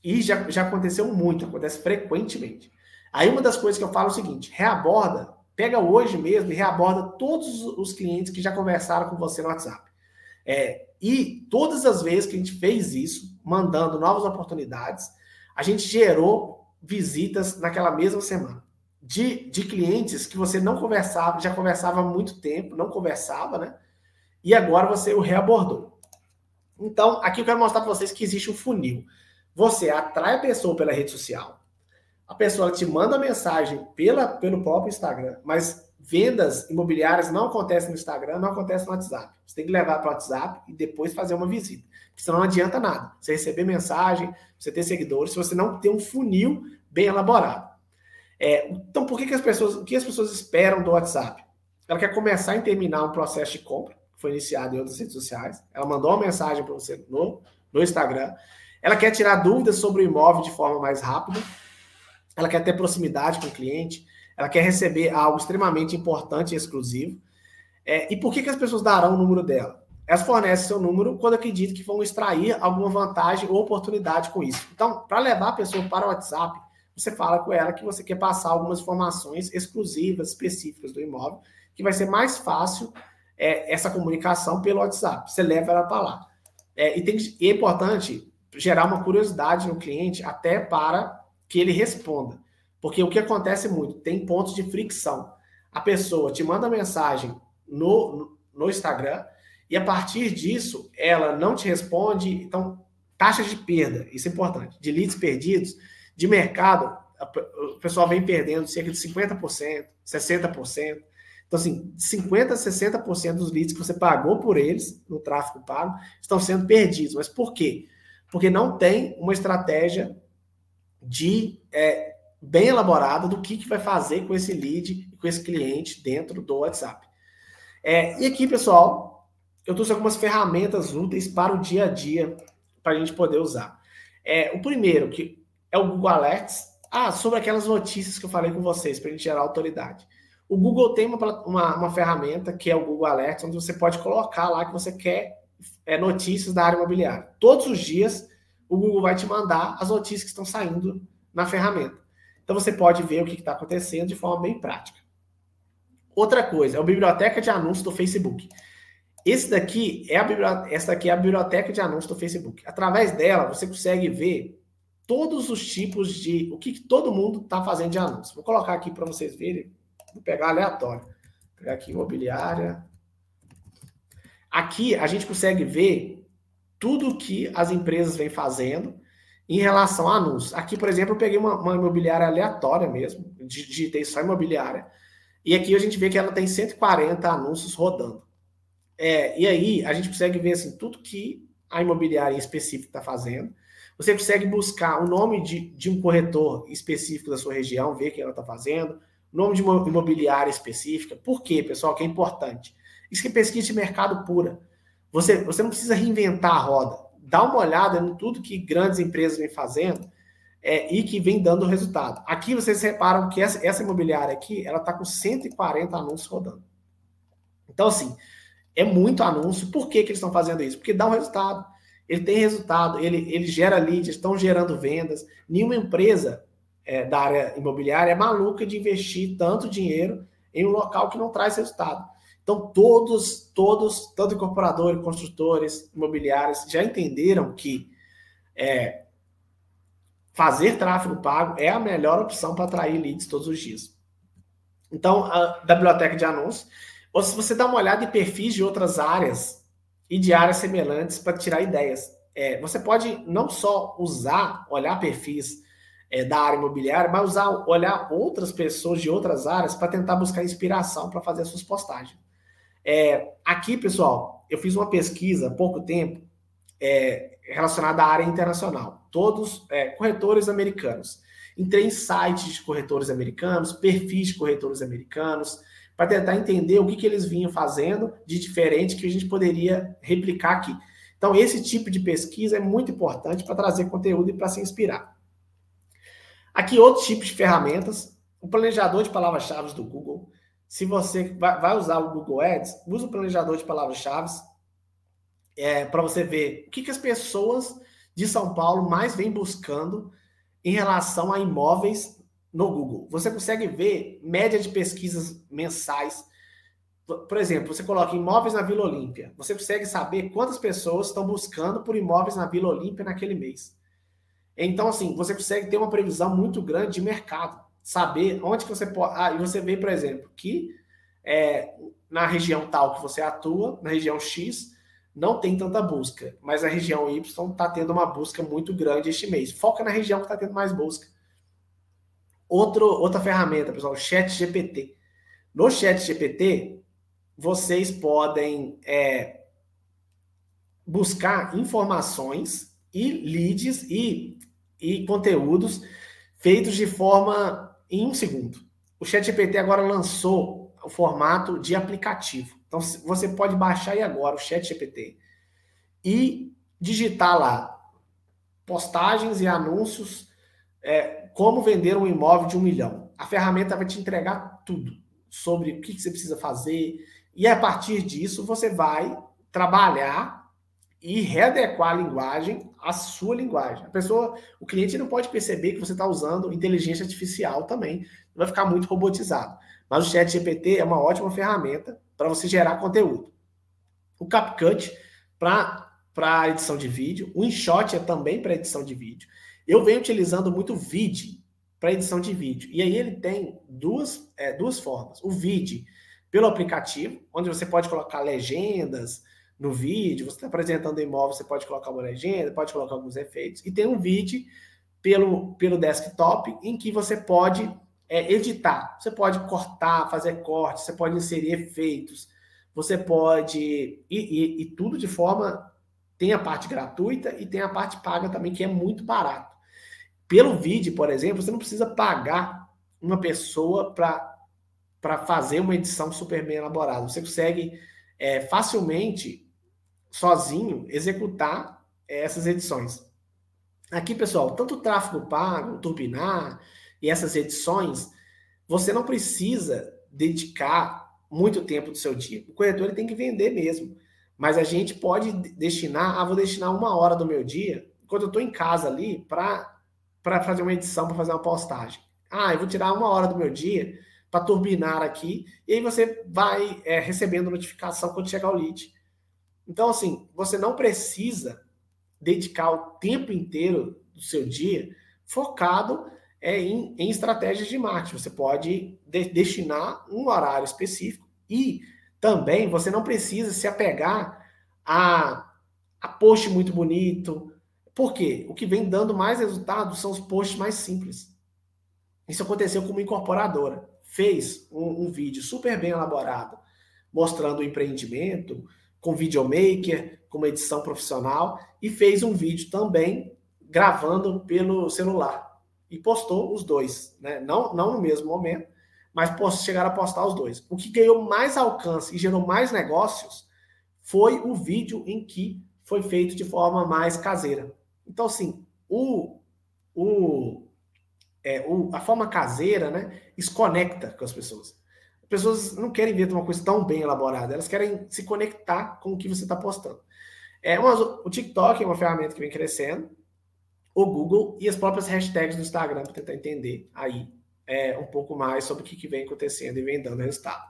E já, já aconteceu muito, acontece frequentemente. Aí uma das coisas que eu falo é o seguinte: reaborda, pega hoje mesmo e reaborda todos os clientes que já conversaram com você no WhatsApp. É, e todas as vezes que a gente fez isso, mandando novas oportunidades, a gente gerou visitas naquela mesma semana. De, de clientes que você não conversava, já conversava há muito tempo, não conversava, né? E agora você o reabordou. Então, aqui eu quero mostrar para vocês que existe um funil. Você atrai a pessoa pela rede social, a pessoa te manda mensagem pela, pelo próprio Instagram, mas vendas imobiliárias não acontecem no Instagram, não acontecem no WhatsApp. Você tem que levar para o WhatsApp e depois fazer uma visita. Porque senão não adianta nada. Você receber mensagem, você ter seguidores, se você não ter um funil bem elaborado. É, então, por que, que as pessoas, o que as pessoas esperam do WhatsApp? Ela quer começar e terminar um processo de compra, que foi iniciado em outras redes sociais. Ela mandou uma mensagem para você no, no Instagram. Ela quer tirar dúvidas sobre o imóvel de forma mais rápida. Ela quer ter proximidade com o cliente. Ela quer receber algo extremamente importante e exclusivo. É, e por que, que as pessoas darão o número dela? Elas fornecem seu número quando acreditam que vão extrair alguma vantagem ou oportunidade com isso. Então, para levar a pessoa para o WhatsApp, você fala com ela que você quer passar algumas informações exclusivas, específicas do imóvel, que vai ser mais fácil é, essa comunicação pelo WhatsApp. Você leva ela para lá. É, e, tem, e é importante gerar uma curiosidade no cliente até para que ele responda. Porque o que acontece muito, tem pontos de fricção. A pessoa te manda mensagem no, no Instagram e a partir disso ela não te responde. Então, taxa de perda, isso é importante, de leads perdidos de mercado, o pessoal vem perdendo cerca de 50%, 60%. Então, assim, 50%, 60% dos leads que você pagou por eles no tráfego pago estão sendo perdidos. Mas por quê? Porque não tem uma estratégia de é, bem elaborada do que, que vai fazer com esse lead com esse cliente dentro do WhatsApp. É, e aqui, pessoal, eu trouxe algumas ferramentas úteis para o dia a dia para a gente poder usar. É, o primeiro, que é o Google Alerts. Ah, sobre aquelas notícias que eu falei com vocês, para a gente gerar autoridade. O Google tem uma, uma, uma, ferramenta que é o Google Alerts, onde você pode colocar lá que você quer é, notícias da área imobiliária. Todos os dias, o Google vai te mandar as notícias que estão saindo na ferramenta. Então você pode ver o que está acontecendo de forma bem prática. Outra coisa, é a biblioteca de anúncios do Facebook. Esse daqui é a biblioteca, essa daqui é a biblioteca de anúncios do Facebook. Através dela, você consegue ver todos os tipos de. O que, que todo mundo está fazendo de anúncio. Vou colocar aqui para vocês verem. Vou pegar aleatório. Vou pegar aqui imobiliária. Aqui a gente consegue ver tudo que as empresas vêm fazendo em relação a anúncios. Aqui, por exemplo, eu peguei uma, uma imobiliária aleatória mesmo, digitei só imobiliária, e aqui a gente vê que ela tem 140 anúncios rodando. É, e aí a gente consegue ver assim, tudo que a imobiliária em específico está fazendo. Você consegue buscar o nome de, de um corretor específico da sua região, ver quem ela está fazendo, nome de uma imobiliária específica. Por quê, pessoal? Que é importante. Isso que é pesquisa de mercado pura. Você, você não precisa reinventar a roda. Dá uma olhada em tudo que grandes empresas vêm fazendo é, e que vem dando resultado. Aqui vocês reparam que essa, essa imobiliária aqui, ela está com 140 anúncios rodando. Então, assim, é muito anúncio. Por que, que eles estão fazendo isso? Porque dá um resultado ele tem resultado, ele, ele gera leads, estão gerando vendas. Nenhuma empresa é, da área imobiliária é maluca de investir tanto dinheiro em um local que não traz resultado. Então, todos, todos, tanto incorporadores, construtores, imobiliários, já entenderam que é, fazer tráfego pago é a melhor opção para atrair leads todos os dias. Então, a, da biblioteca de anúncios, ou se você dá uma olhada em perfis de outras áreas e de áreas semelhantes para tirar ideias. É, você pode não só usar, olhar perfis é, da área imobiliária, mas usar, olhar outras pessoas de outras áreas para tentar buscar inspiração para fazer as suas postagens. É, aqui, pessoal, eu fiz uma pesquisa há pouco tempo é, relacionada à área internacional. Todos é, corretores americanos. Entrei em sites de corretores americanos, perfis de corretores americanos, para tentar entender o que, que eles vinham fazendo de diferente que a gente poderia replicar aqui. Então, esse tipo de pesquisa é muito importante para trazer conteúdo e para se inspirar. Aqui, outros tipos de ferramentas. O planejador de palavras-chave do Google. Se você vai usar o Google Ads, use o planejador de palavras-chave é, para você ver o que, que as pessoas de São Paulo mais vêm buscando em relação a imóveis no Google. Você consegue ver média de pesquisas mensais. Por exemplo, você coloca imóveis na Vila Olímpia. Você consegue saber quantas pessoas estão buscando por imóveis na Vila Olímpia naquele mês. Então, assim, você consegue ter uma previsão muito grande de mercado. Saber onde que você pode. Ah, e você vê, por exemplo, que é, na região tal que você atua, na região X, não tem tanta busca, mas a região Y está tendo uma busca muito grande este mês. Foca na região que está tendo mais busca. Outro, outra ferramenta, pessoal, o Chat GPT. No Chat GPT, vocês podem é, buscar informações e leads e, e conteúdos feitos de forma em um segundo. O Chat GPT agora lançou o formato de aplicativo. Então, você pode baixar aí agora o Chat GPT e digitar lá postagens e anúncios é, como vender um imóvel de um milhão. A ferramenta vai te entregar tudo sobre o que você precisa fazer. E a partir disso, você vai trabalhar e readequar a linguagem à sua linguagem. A pessoa, o cliente não pode perceber que você está usando inteligência artificial também. Vai ficar muito robotizado. Mas o Chat GPT é uma ótima ferramenta para você gerar conteúdo. O CapCut para edição de vídeo. O InShot é também para edição de vídeo. Eu venho utilizando muito o Vid para edição de vídeo. E aí ele tem duas, é, duas formas. O Vid pelo aplicativo, onde você pode colocar legendas no vídeo, você está apresentando o imóvel, você pode colocar uma legenda, pode colocar alguns efeitos. E tem um vídeo pelo, pelo desktop, em que você pode é, editar. Você pode cortar, fazer cortes, você pode inserir efeitos, você pode. E, e, e tudo de forma. Tem a parte gratuita e tem a parte paga também, que é muito barato. Pelo vídeo, por exemplo, você não precisa pagar uma pessoa para fazer uma edição super bem elaborada. Você consegue é, facilmente, sozinho, executar é, essas edições. Aqui, pessoal, tanto o tráfego pago, o turbinar e essas edições, você não precisa dedicar muito tempo do seu dia. O corretor ele tem que vender mesmo. Mas a gente pode destinar, ah, vou destinar uma hora do meu dia, quando eu estou em casa ali, para para fazer uma edição, para fazer uma postagem. Ah, eu vou tirar uma hora do meu dia para turbinar aqui, e aí você vai é, recebendo notificação quando chegar o lead. Então, assim, você não precisa dedicar o tempo inteiro do seu dia focado é, em, em estratégias de marketing. Você pode de, destinar um horário específico e também você não precisa se apegar a, a post muito bonito, por quê? O que vem dando mais resultado são os posts mais simples. Isso aconteceu com uma incorporadora. Fez um, um vídeo super bem elaborado, mostrando o empreendimento, com videomaker, com uma edição profissional, e fez um vídeo também gravando pelo celular. E postou os dois, né? não, não no mesmo momento, mas chegaram a postar os dois. O que ganhou mais alcance e gerou mais negócios foi o vídeo em que foi feito de forma mais caseira. Então, assim, o, o, é, o, a forma caseira, né, desconecta com as pessoas. As pessoas não querem ver uma coisa tão bem elaborada, elas querem se conectar com o que você está postando. É uma, o TikTok é uma ferramenta que vem crescendo, o Google e as próprias hashtags do Instagram para tentar entender aí é, um pouco mais sobre o que, que vem acontecendo e vem dando resultado.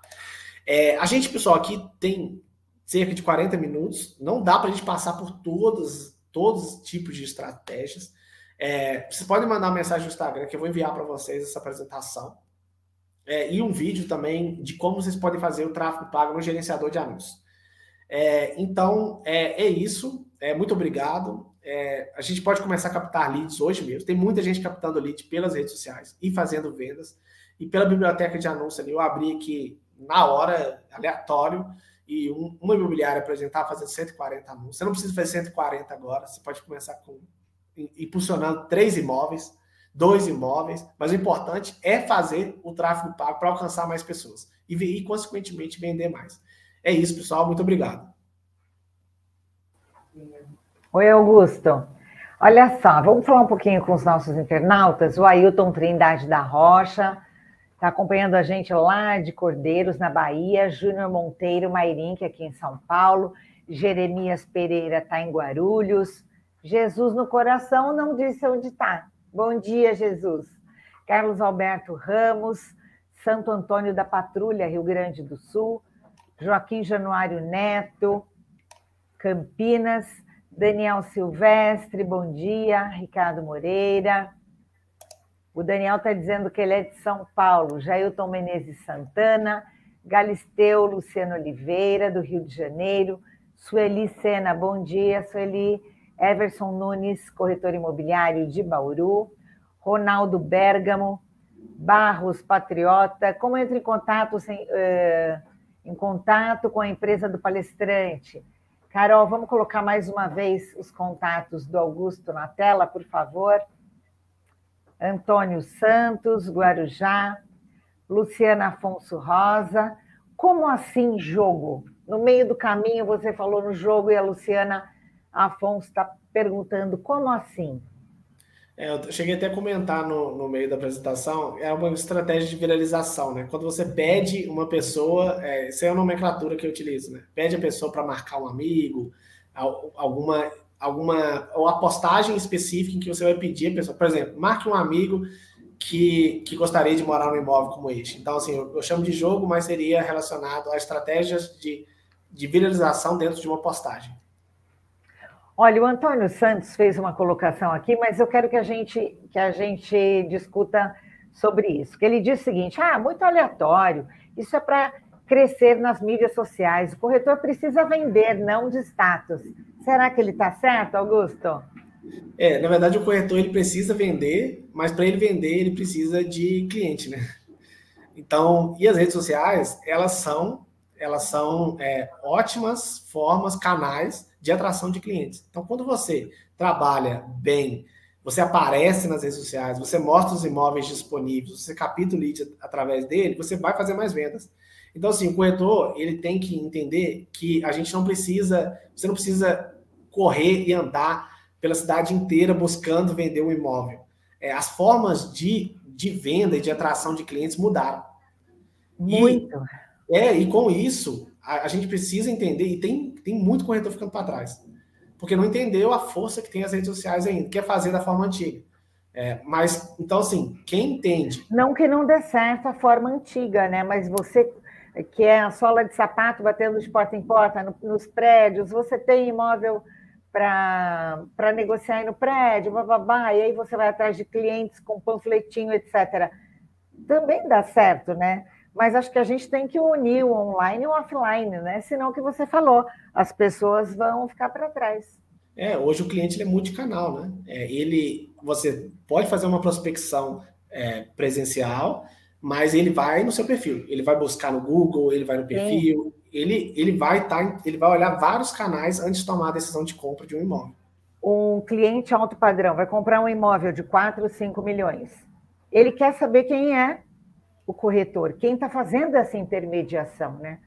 É, a gente, pessoal, aqui tem cerca de 40 minutos, não dá para a gente passar por todas todos os tipos de estratégias. É, vocês podem mandar uma mensagem no Instagram que eu vou enviar para vocês essa apresentação. É, e um vídeo também de como vocês podem fazer o tráfego pago no gerenciador de anúncios. É, então, é, é, isso. É, muito obrigado. é, a gente pode começar a captar leads hoje mesmo. Tem muita gente captando leads pelas redes sociais e fazendo vendas. E pela biblioteca de anúncio ali, eu abri aqui na hora, aleatório, e um, uma imobiliária apresentar fazendo 140 anúncios. Você não precisa fazer 140 agora, você pode começar com impulsionando três imóveis, dois imóveis, mas o importante é fazer o tráfego pago para alcançar mais pessoas e, e, consequentemente, vender mais. É isso, pessoal. Muito obrigado. Oi, Augusto. Olha só, vamos falar um pouquinho com os nossos internautas. O Ailton Trindade da Rocha está acompanhando a gente lá de Cordeiros, na Bahia. Júnior Monteiro Mairink, aqui em São Paulo. Jeremias Pereira está em Guarulhos. Jesus no coração não disse onde está. Bom dia, Jesus. Carlos Alberto Ramos, Santo Antônio da Patrulha, Rio Grande do Sul. Joaquim Januário Neto, Campinas. Daniel Silvestre, bom dia. Ricardo Moreira. O Daniel está dizendo que ele é de São Paulo. Jailton Menezes Santana. Galisteu Luciano Oliveira, do Rio de Janeiro. Sueli Sena, bom dia, Sueli. Everson Nunes, corretor imobiliário de Bauru. Ronaldo Bergamo. Barros Patriota. Como entra em contato, sem, uh, em contato com a empresa do palestrante? Carol, vamos colocar mais uma vez os contatos do Augusto na tela, por favor. Antônio Santos, Guarujá, Luciana Afonso Rosa. Como assim jogo? No meio do caminho você falou no jogo e a Luciana Afonso está perguntando como assim? É, eu cheguei até a comentar no, no meio da apresentação, é uma estratégia de viralização, né? Quando você pede uma pessoa, é, isso é a nomenclatura que eu utilizo, né? Pede a pessoa para marcar um amigo, alguma, alguma ou a postagem específica em que você vai pedir a pessoa, por exemplo, marque um amigo que, que gostaria de morar num imóvel como este. Então, assim, eu, eu chamo de jogo, mas seria relacionado a estratégias de, de viralização dentro de uma postagem. Olha, o Antônio Santos fez uma colocação aqui, mas eu quero que a gente, que a gente discuta sobre isso. Que ele diz o seguinte: ah, muito aleatório, isso é para crescer nas mídias sociais. O corretor precisa vender, não de status. Será que ele está certo, Augusto? É, na verdade, o corretor ele precisa vender, mas para ele vender, ele precisa de cliente, né? Então, e as redes sociais, elas são, elas são é, ótimas formas, canais de atração de clientes. Então, quando você trabalha bem, você aparece nas redes sociais, você mostra os imóveis disponíveis, você capta o lead através dele, você vai fazer mais vendas. Então, assim, o corretor, ele tem que entender que a gente não precisa, você não precisa correr e andar pela cidade inteira buscando vender um imóvel. É, as formas de, de venda e de atração de clientes mudaram. Muito. E, é, e com isso, a, a, gente precisa entender, e tem, tem muito corretor ficando para trás, porque não entendeu a força que tem as redes sociais ainda, quer fazer da forma antiga. É, mas, então, assim, quem entende. Não que não dê certo a forma antiga, né? Mas você, que é a sola de sapato batendo de porta em porta no, nos prédios, você tem imóvel para negociar aí no prédio, bababá, e aí você vai atrás de clientes com panfletinho, etc. Também dá certo, né? Mas acho que a gente tem que unir o online e o offline, né? Senão o que você falou, as pessoas vão ficar para trás. É, hoje o cliente é multicanal, né? É, ele, você pode fazer uma prospecção é, presencial, mas ele vai no seu perfil. Ele vai buscar no Google, ele vai no perfil, ele, ele vai tá, ele vai olhar vários canais antes de tomar a decisão de compra de um imóvel. Um cliente alto padrão vai comprar um imóvel de 4, 5 milhões. Ele quer saber quem é o corretor, quem está fazendo essa intermediação, né?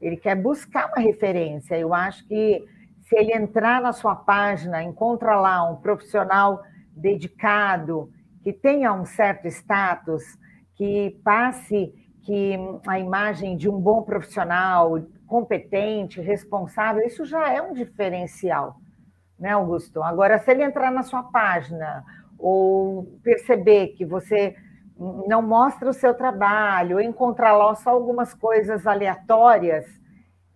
Ele quer buscar uma referência. Eu acho que se ele entrar na sua página, encontra lá um profissional dedicado, que tenha um certo status, que passe que a imagem de um bom profissional, competente, responsável, isso já é um diferencial, né, Augusto? Agora, se ele entrar na sua página ou perceber que você não mostra o seu trabalho, encontrar lá só algumas coisas aleatórias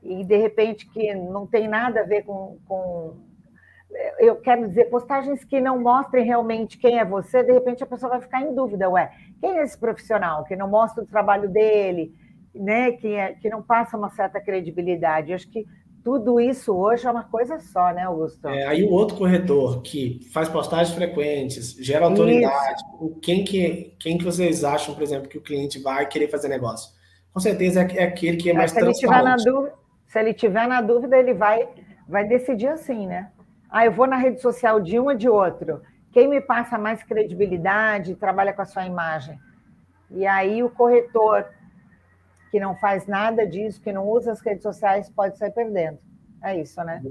e de repente que não tem nada a ver com, com, eu quero dizer postagens que não mostrem realmente quem é você, de repente a pessoa vai ficar em dúvida, ué, quem é esse profissional que não mostra o trabalho dele, né, que, é, que não passa uma certa credibilidade. Eu acho que tudo isso hoje é uma coisa só, né, Augusto? É, aí o outro corretor que faz postagens frequentes, gera autoridade, quem que, quem que vocês acham, por exemplo, que o cliente vai querer fazer negócio? Com certeza é, é aquele que é, é mais se transparente. Ele dúvida, se ele tiver na dúvida, ele vai, vai decidir assim, né? Ah, eu vou na rede social de um ou de outro. Quem me passa mais credibilidade, trabalha com a sua imagem? E aí o corretor que não faz nada disso, que não usa as redes sociais, pode sair perdendo. É isso, né?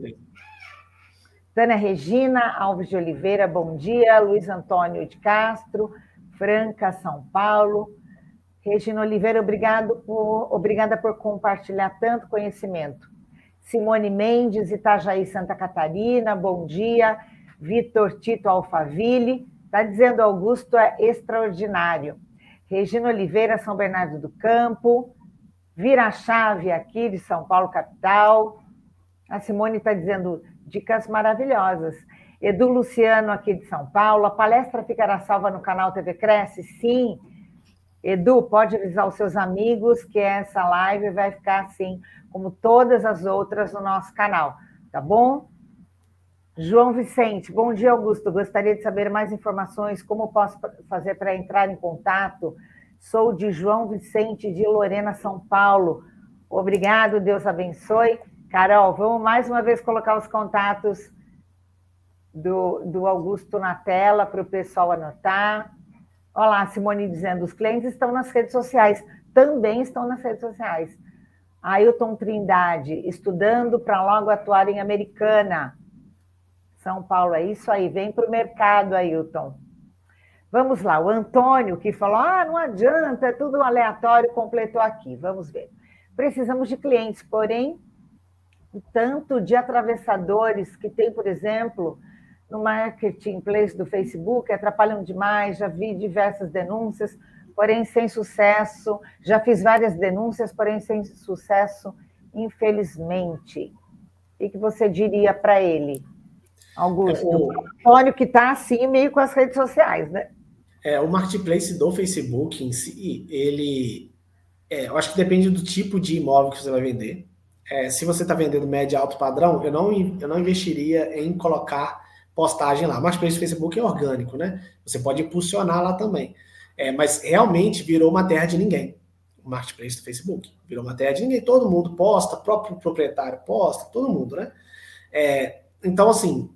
Tânia Regina Alves de Oliveira, bom dia. Luiz Antônio de Castro, Franca, São Paulo. Regina Oliveira, obrigado por, obrigada por compartilhar tanto conhecimento. Simone Mendes, Itajaí, Santa Catarina, bom dia. Vitor Tito Alfaville, está dizendo Augusto é extraordinário. Regina Oliveira, São Bernardo do Campo. Vira a chave aqui de São Paulo, capital. A Simone está dizendo dicas maravilhosas. Edu Luciano, aqui de São Paulo. A palestra ficará salva no canal TV Cresce? Sim. Edu, pode avisar os seus amigos que essa live vai ficar assim, como todas as outras no nosso canal, tá bom? João Vicente, bom dia, Augusto. Gostaria de saber mais informações. Como posso fazer para entrar em contato? Sou de João Vicente de Lorena, São Paulo. Obrigado, Deus abençoe. Carol, vamos mais uma vez colocar os contatos do, do Augusto na tela para o pessoal anotar. Olá, Simone dizendo, os clientes estão nas redes sociais, também estão nas redes sociais. Ailton Trindade, estudando para logo atuar em Americana. São Paulo, é isso aí, vem para o mercado, Ailton. Vamos lá, o Antônio que falou: ah, não adianta, é tudo aleatório, completou aqui. Vamos ver. Precisamos de clientes, porém, tanto de atravessadores que tem, por exemplo, no marketplace do Facebook, atrapalham demais. Já vi diversas denúncias, porém sem sucesso. Já fiz várias denúncias, porém sem sucesso, infelizmente. O que você diria para ele, Augusto? É o Antônio que está assim, meio com as redes sociais, né? É, o marketplace do Facebook em si, ele. É, eu acho que depende do tipo de imóvel que você vai vender. É, se você está vendendo média alto padrão, eu não, eu não investiria em colocar postagem lá. O marketplace do Facebook é orgânico, né? Você pode impulsionar lá também. É, mas realmente virou uma terra de ninguém. O marketplace do Facebook virou uma terra de ninguém. Todo mundo posta, próprio proprietário posta, todo mundo, né? É, então, assim,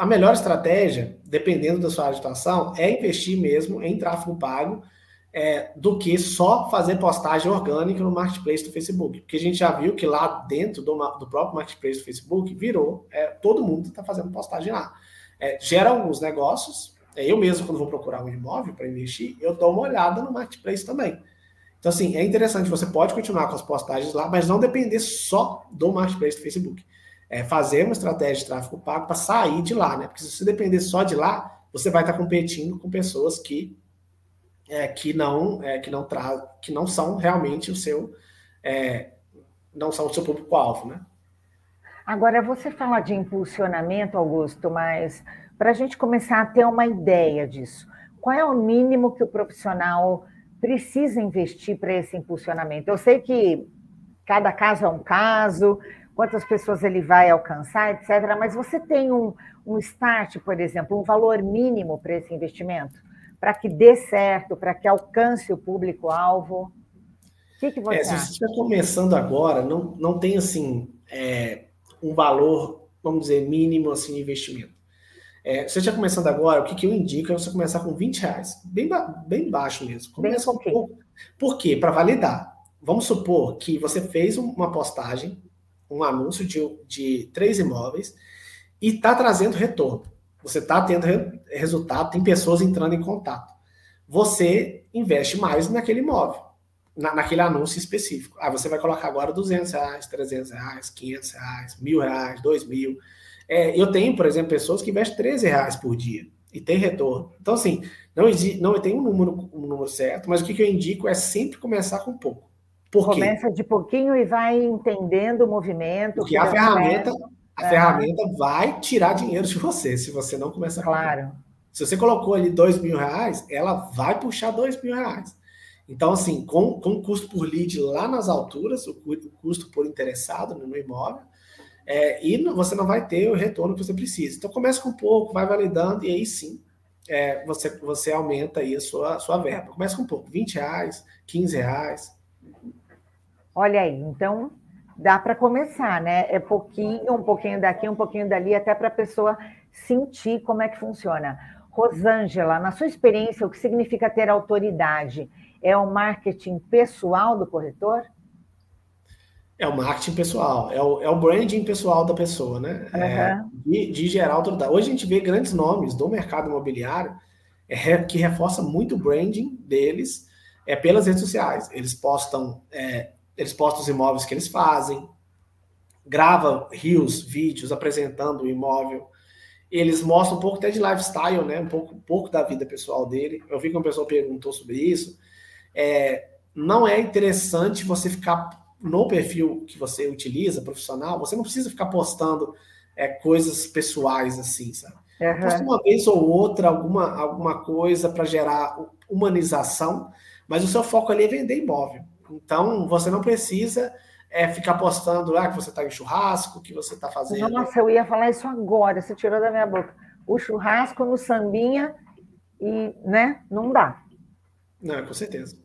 a melhor estratégia, dependendo da sua atuação, é investir mesmo em tráfego pago é, do que só fazer postagem orgânica no marketplace do Facebook. Porque a gente já viu que lá dentro do, do próprio marketplace do Facebook virou, é, todo mundo está fazendo postagem lá. É, gera alguns negócios. É, eu mesmo, quando vou procurar um imóvel para investir, eu dou uma olhada no marketplace também. Então, assim, é interessante, você pode continuar com as postagens lá, mas não depender só do marketplace do Facebook é, fazer uma estratégia de tráfego pago para sair de lá, né? Porque se você depender só de lá, você vai estar competindo com pessoas que é, que não é, que não tra que não são realmente o seu é, não são o seu público alvo, né? Agora você fala de impulsionamento, Augusto, mas para a gente começar a ter uma ideia disso, qual é o mínimo que o profissional precisa investir para esse impulsionamento? Eu sei que cada caso é um caso, quantas pessoas ele vai alcançar, etc. Mas você tem um, um start, por exemplo, um valor mínimo para esse investimento? Para que dê certo, para que alcance o público-alvo? O que, que você é, Se você está começando agora, não, não tem assim é, um valor, vamos dizer, mínimo assim, de investimento. É, se você está começando agora, o que, que eu indico é você começar com 20 reais, bem, bem baixo mesmo. Começa um pouco. Por quê? Para validar. Vamos supor que você fez uma postagem um anúncio de, de três imóveis e está trazendo retorno. Você está tendo re, resultado, tem pessoas entrando em contato. Você investe mais naquele imóvel, na, naquele anúncio específico. Aí você vai colocar agora 200 reais, 300 reais, 500 reais, mil reais, dois mil. É, eu tenho, por exemplo, pessoas que investem 13 reais por dia e tem retorno. Então, assim, não, existe, não tem um número, um número certo, mas o que, que eu indico é sempre começar com pouco. Por Começa quê? de pouquinho e vai entendendo o movimento. Porque a ferramenta, a é. ferramenta vai tirar dinheiro de você, se você não começar Claro. Se você colocou ali dois mil reais, ela vai puxar dois mil reais. Então, assim, com, com o custo por lead lá nas alturas, o, custo por interessado no imóvel, é, e você não vai ter o retorno que você precisa. Então começa com pouco, vai validando e aí sim é, você, você aumenta aí a sua, sua verba. Começa com pouco, 20 reais, 15 reais. Olha aí, então dá para começar, né? É pouquinho, um pouquinho daqui, um pouquinho dali, até para a pessoa sentir como é que funciona. Rosângela, na sua experiência, o que significa ter autoridade? É o marketing pessoal do corretor? É o marketing pessoal, é o, é o branding pessoal da pessoa, né? Uhum. É, de, de, gerar autoridade. Hoje a gente vê grandes nomes do mercado imobiliário é, que reforça muito o branding deles é, pelas redes sociais. Eles postam, é, eles postam os imóveis que eles fazem, grava rios, vídeos apresentando o imóvel. Eles mostram um pouco até de lifestyle, né? Um pouco, um pouco da vida pessoal dele. Eu vi que uma pessoa perguntou sobre isso. É, não é interessante você ficar no perfil que você utiliza, profissional, você não precisa ficar postando é, coisas pessoais assim, sabe? Uhum. Posta uma vez ou outra alguma, alguma coisa para gerar humanização, mas o seu foco ali é vender imóvel. Então, você não precisa é, ficar postando ah, que você está em churrasco, que você está fazendo. Nossa, eu ia falar isso agora, você tirou da minha boca. O churrasco no sambinha e, né, não dá. Não, com certeza.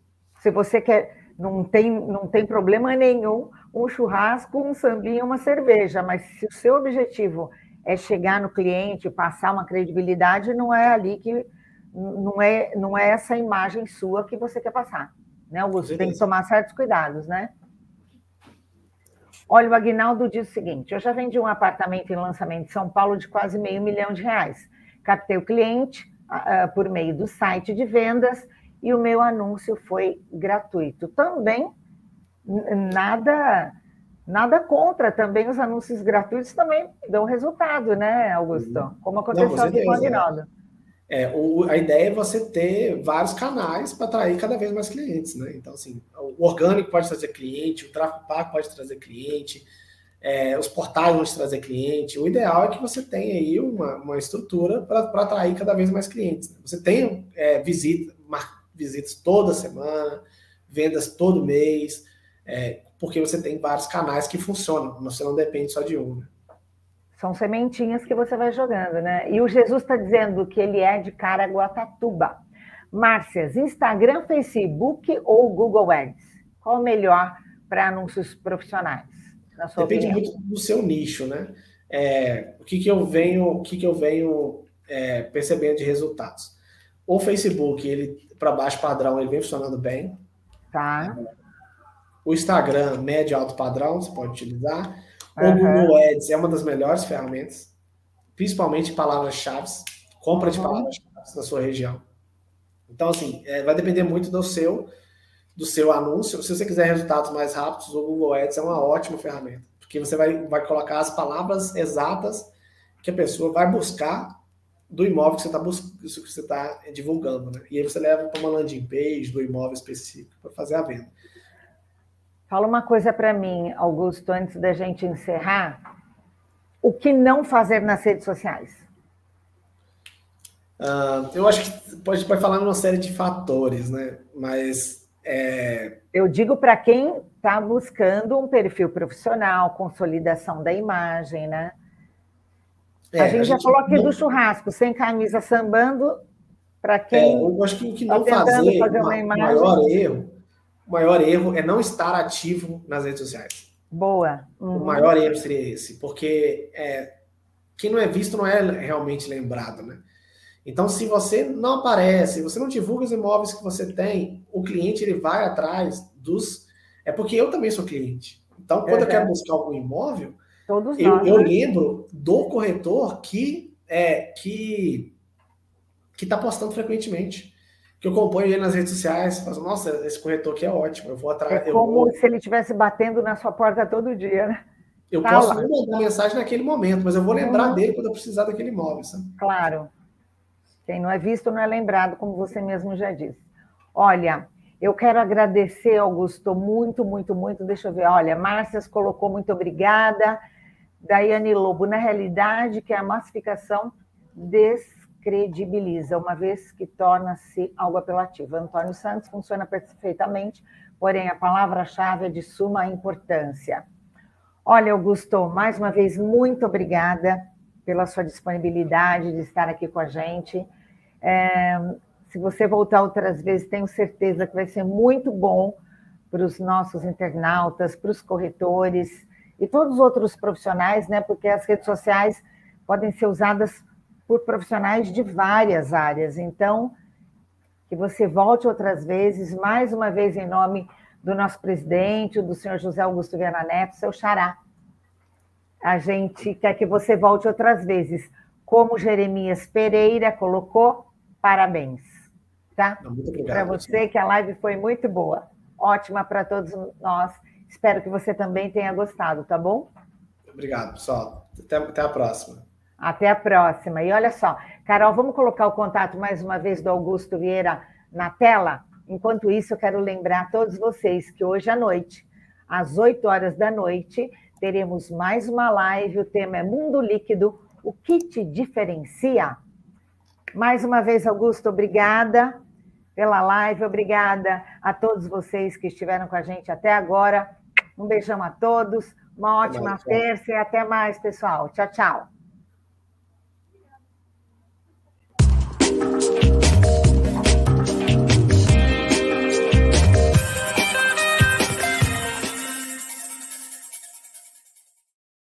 Se você quer não tem, não tem problema nenhum um churrasco, um sambinha, uma cerveja, mas se o seu objetivo é chegar no cliente, passar uma credibilidade, não é ali que não é, não é essa imagem sua que você quer passar, né, Augusto? Tem que tomar certos cuidados, né? Olha, o Agnaldo diz o seguinte: eu já vendi um apartamento em lançamento em São Paulo de quase meio milhão de reais. Captei o cliente uh, por meio do site de vendas e o meu anúncio foi gratuito. Também nada nada contra, também os anúncios gratuitos também dão resultado, né, Augusto? Uhum. Como aconteceu aqui com o Aguinaldo. É, o, a ideia é você ter vários canais para atrair cada vez mais clientes, né? Então, assim, o orgânico pode trazer cliente, o tráfego pago pode trazer cliente, é, os portais vão trazer cliente. O ideal é que você tenha aí uma, uma estrutura para atrair cada vez mais clientes. Né? Você tem é, visita, visitas toda semana, vendas todo mês, é, porque você tem vários canais que funcionam, você não depende só de um. Né? São sementinhas que você vai jogando, né? E o Jesus está dizendo que ele é de Caraguatatuba. Márcias, Instagram, Facebook ou Google Ads? Qual o melhor para anúncios profissionais? Depende opinião? muito do seu nicho, né? É, o que, que eu venho, o que, que eu venho é, percebendo de resultados? O Facebook, ele para baixo padrão, ele vem funcionando bem. Tá. O Instagram, médio alto padrão, você pode utilizar. Uhum. O Google Ads é uma das melhores ferramentas, principalmente palavras-chave, compra uhum. de palavras-chave na sua região. Então, assim, é, vai depender muito do seu do seu anúncio. Se você quiser resultados mais rápidos, o Google Ads é uma ótima ferramenta, porque você vai, vai colocar as palavras exatas que a pessoa vai buscar do imóvel que você está que você está divulgando, né? E aí você leva para uma landing page do imóvel específico para fazer a venda. Fala uma coisa para mim, Augusto, antes da gente encerrar. O que não fazer nas redes sociais? Uh, eu acho que pode, pode falar numa série de fatores, né? Mas é... eu digo para quem está buscando um perfil profissional, consolidação da imagem, né? É, a gente a já gente falou aqui não... do churrasco, sem camisa sambando, para quem. É, eu acho que o que tá não tá fazer, fazer uma imagem... o maior erro, o maior erro é não estar ativo nas redes sociais. Boa. Uhum. O maior erro seria esse, porque é, quem não é visto não é realmente lembrado, né? Então, se você não aparece, você não divulga os imóveis que você tem, o cliente ele vai atrás dos. É porque eu também sou cliente. Então, quando eu quero buscar algum imóvel, Todos eu, nós. Eu né? lembro do corretor que é que que está postando frequentemente. Que eu acompanho ele nas redes sociais, falo, nossa, esse corretor aqui é ótimo, eu vou atrás. É como vou... se ele estivesse batendo na sua porta todo dia, né? Eu tá posso lá. não mandar mensagem naquele momento, mas eu vou lembrar uhum. dele quando eu precisar daquele imóvel, sabe? Claro. Quem não é visto não é lembrado, como você mesmo já disse. Olha, eu quero agradecer, Augusto, muito, muito, muito. Deixa eu ver. Olha, Márcias colocou muito obrigada. Daiane Lobo, na realidade, que a massificação descredibiliza, uma vez que torna-se algo apelativo. Antônio Santos funciona perfeitamente, porém a palavra-chave é de suma importância. Olha, Augusto, mais uma vez, muito obrigada pela sua disponibilidade de estar aqui com a gente. É, se você voltar outras vezes, tenho certeza que vai ser muito bom para os nossos internautas, para os corretores e todos os outros profissionais, né? Porque as redes sociais podem ser usadas por profissionais de várias áreas. Então, que você volte outras vezes, mais uma vez em nome do nosso presidente, do senhor José Augusto Viana Neto, seu xará. A gente quer que você volte outras vezes. Como Jeremias Pereira colocou, parabéns. Tá? Para você, que a live foi muito boa. Ótima para todos nós. Espero que você também tenha gostado, tá bom? Obrigado, pessoal. Até, até a próxima. Até a próxima. E olha só, Carol, vamos colocar o contato mais uma vez do Augusto Vieira na tela? Enquanto isso, eu quero lembrar a todos vocês que hoje à noite, às 8 horas da noite, teremos mais uma live. O tema é Mundo Líquido, o que te diferencia? Mais uma vez, Augusto, obrigada pela live, obrigada a todos vocês que estiveram com a gente até agora. Um beijão a todos, uma ótima terça e até mais, pessoal. Tchau, tchau.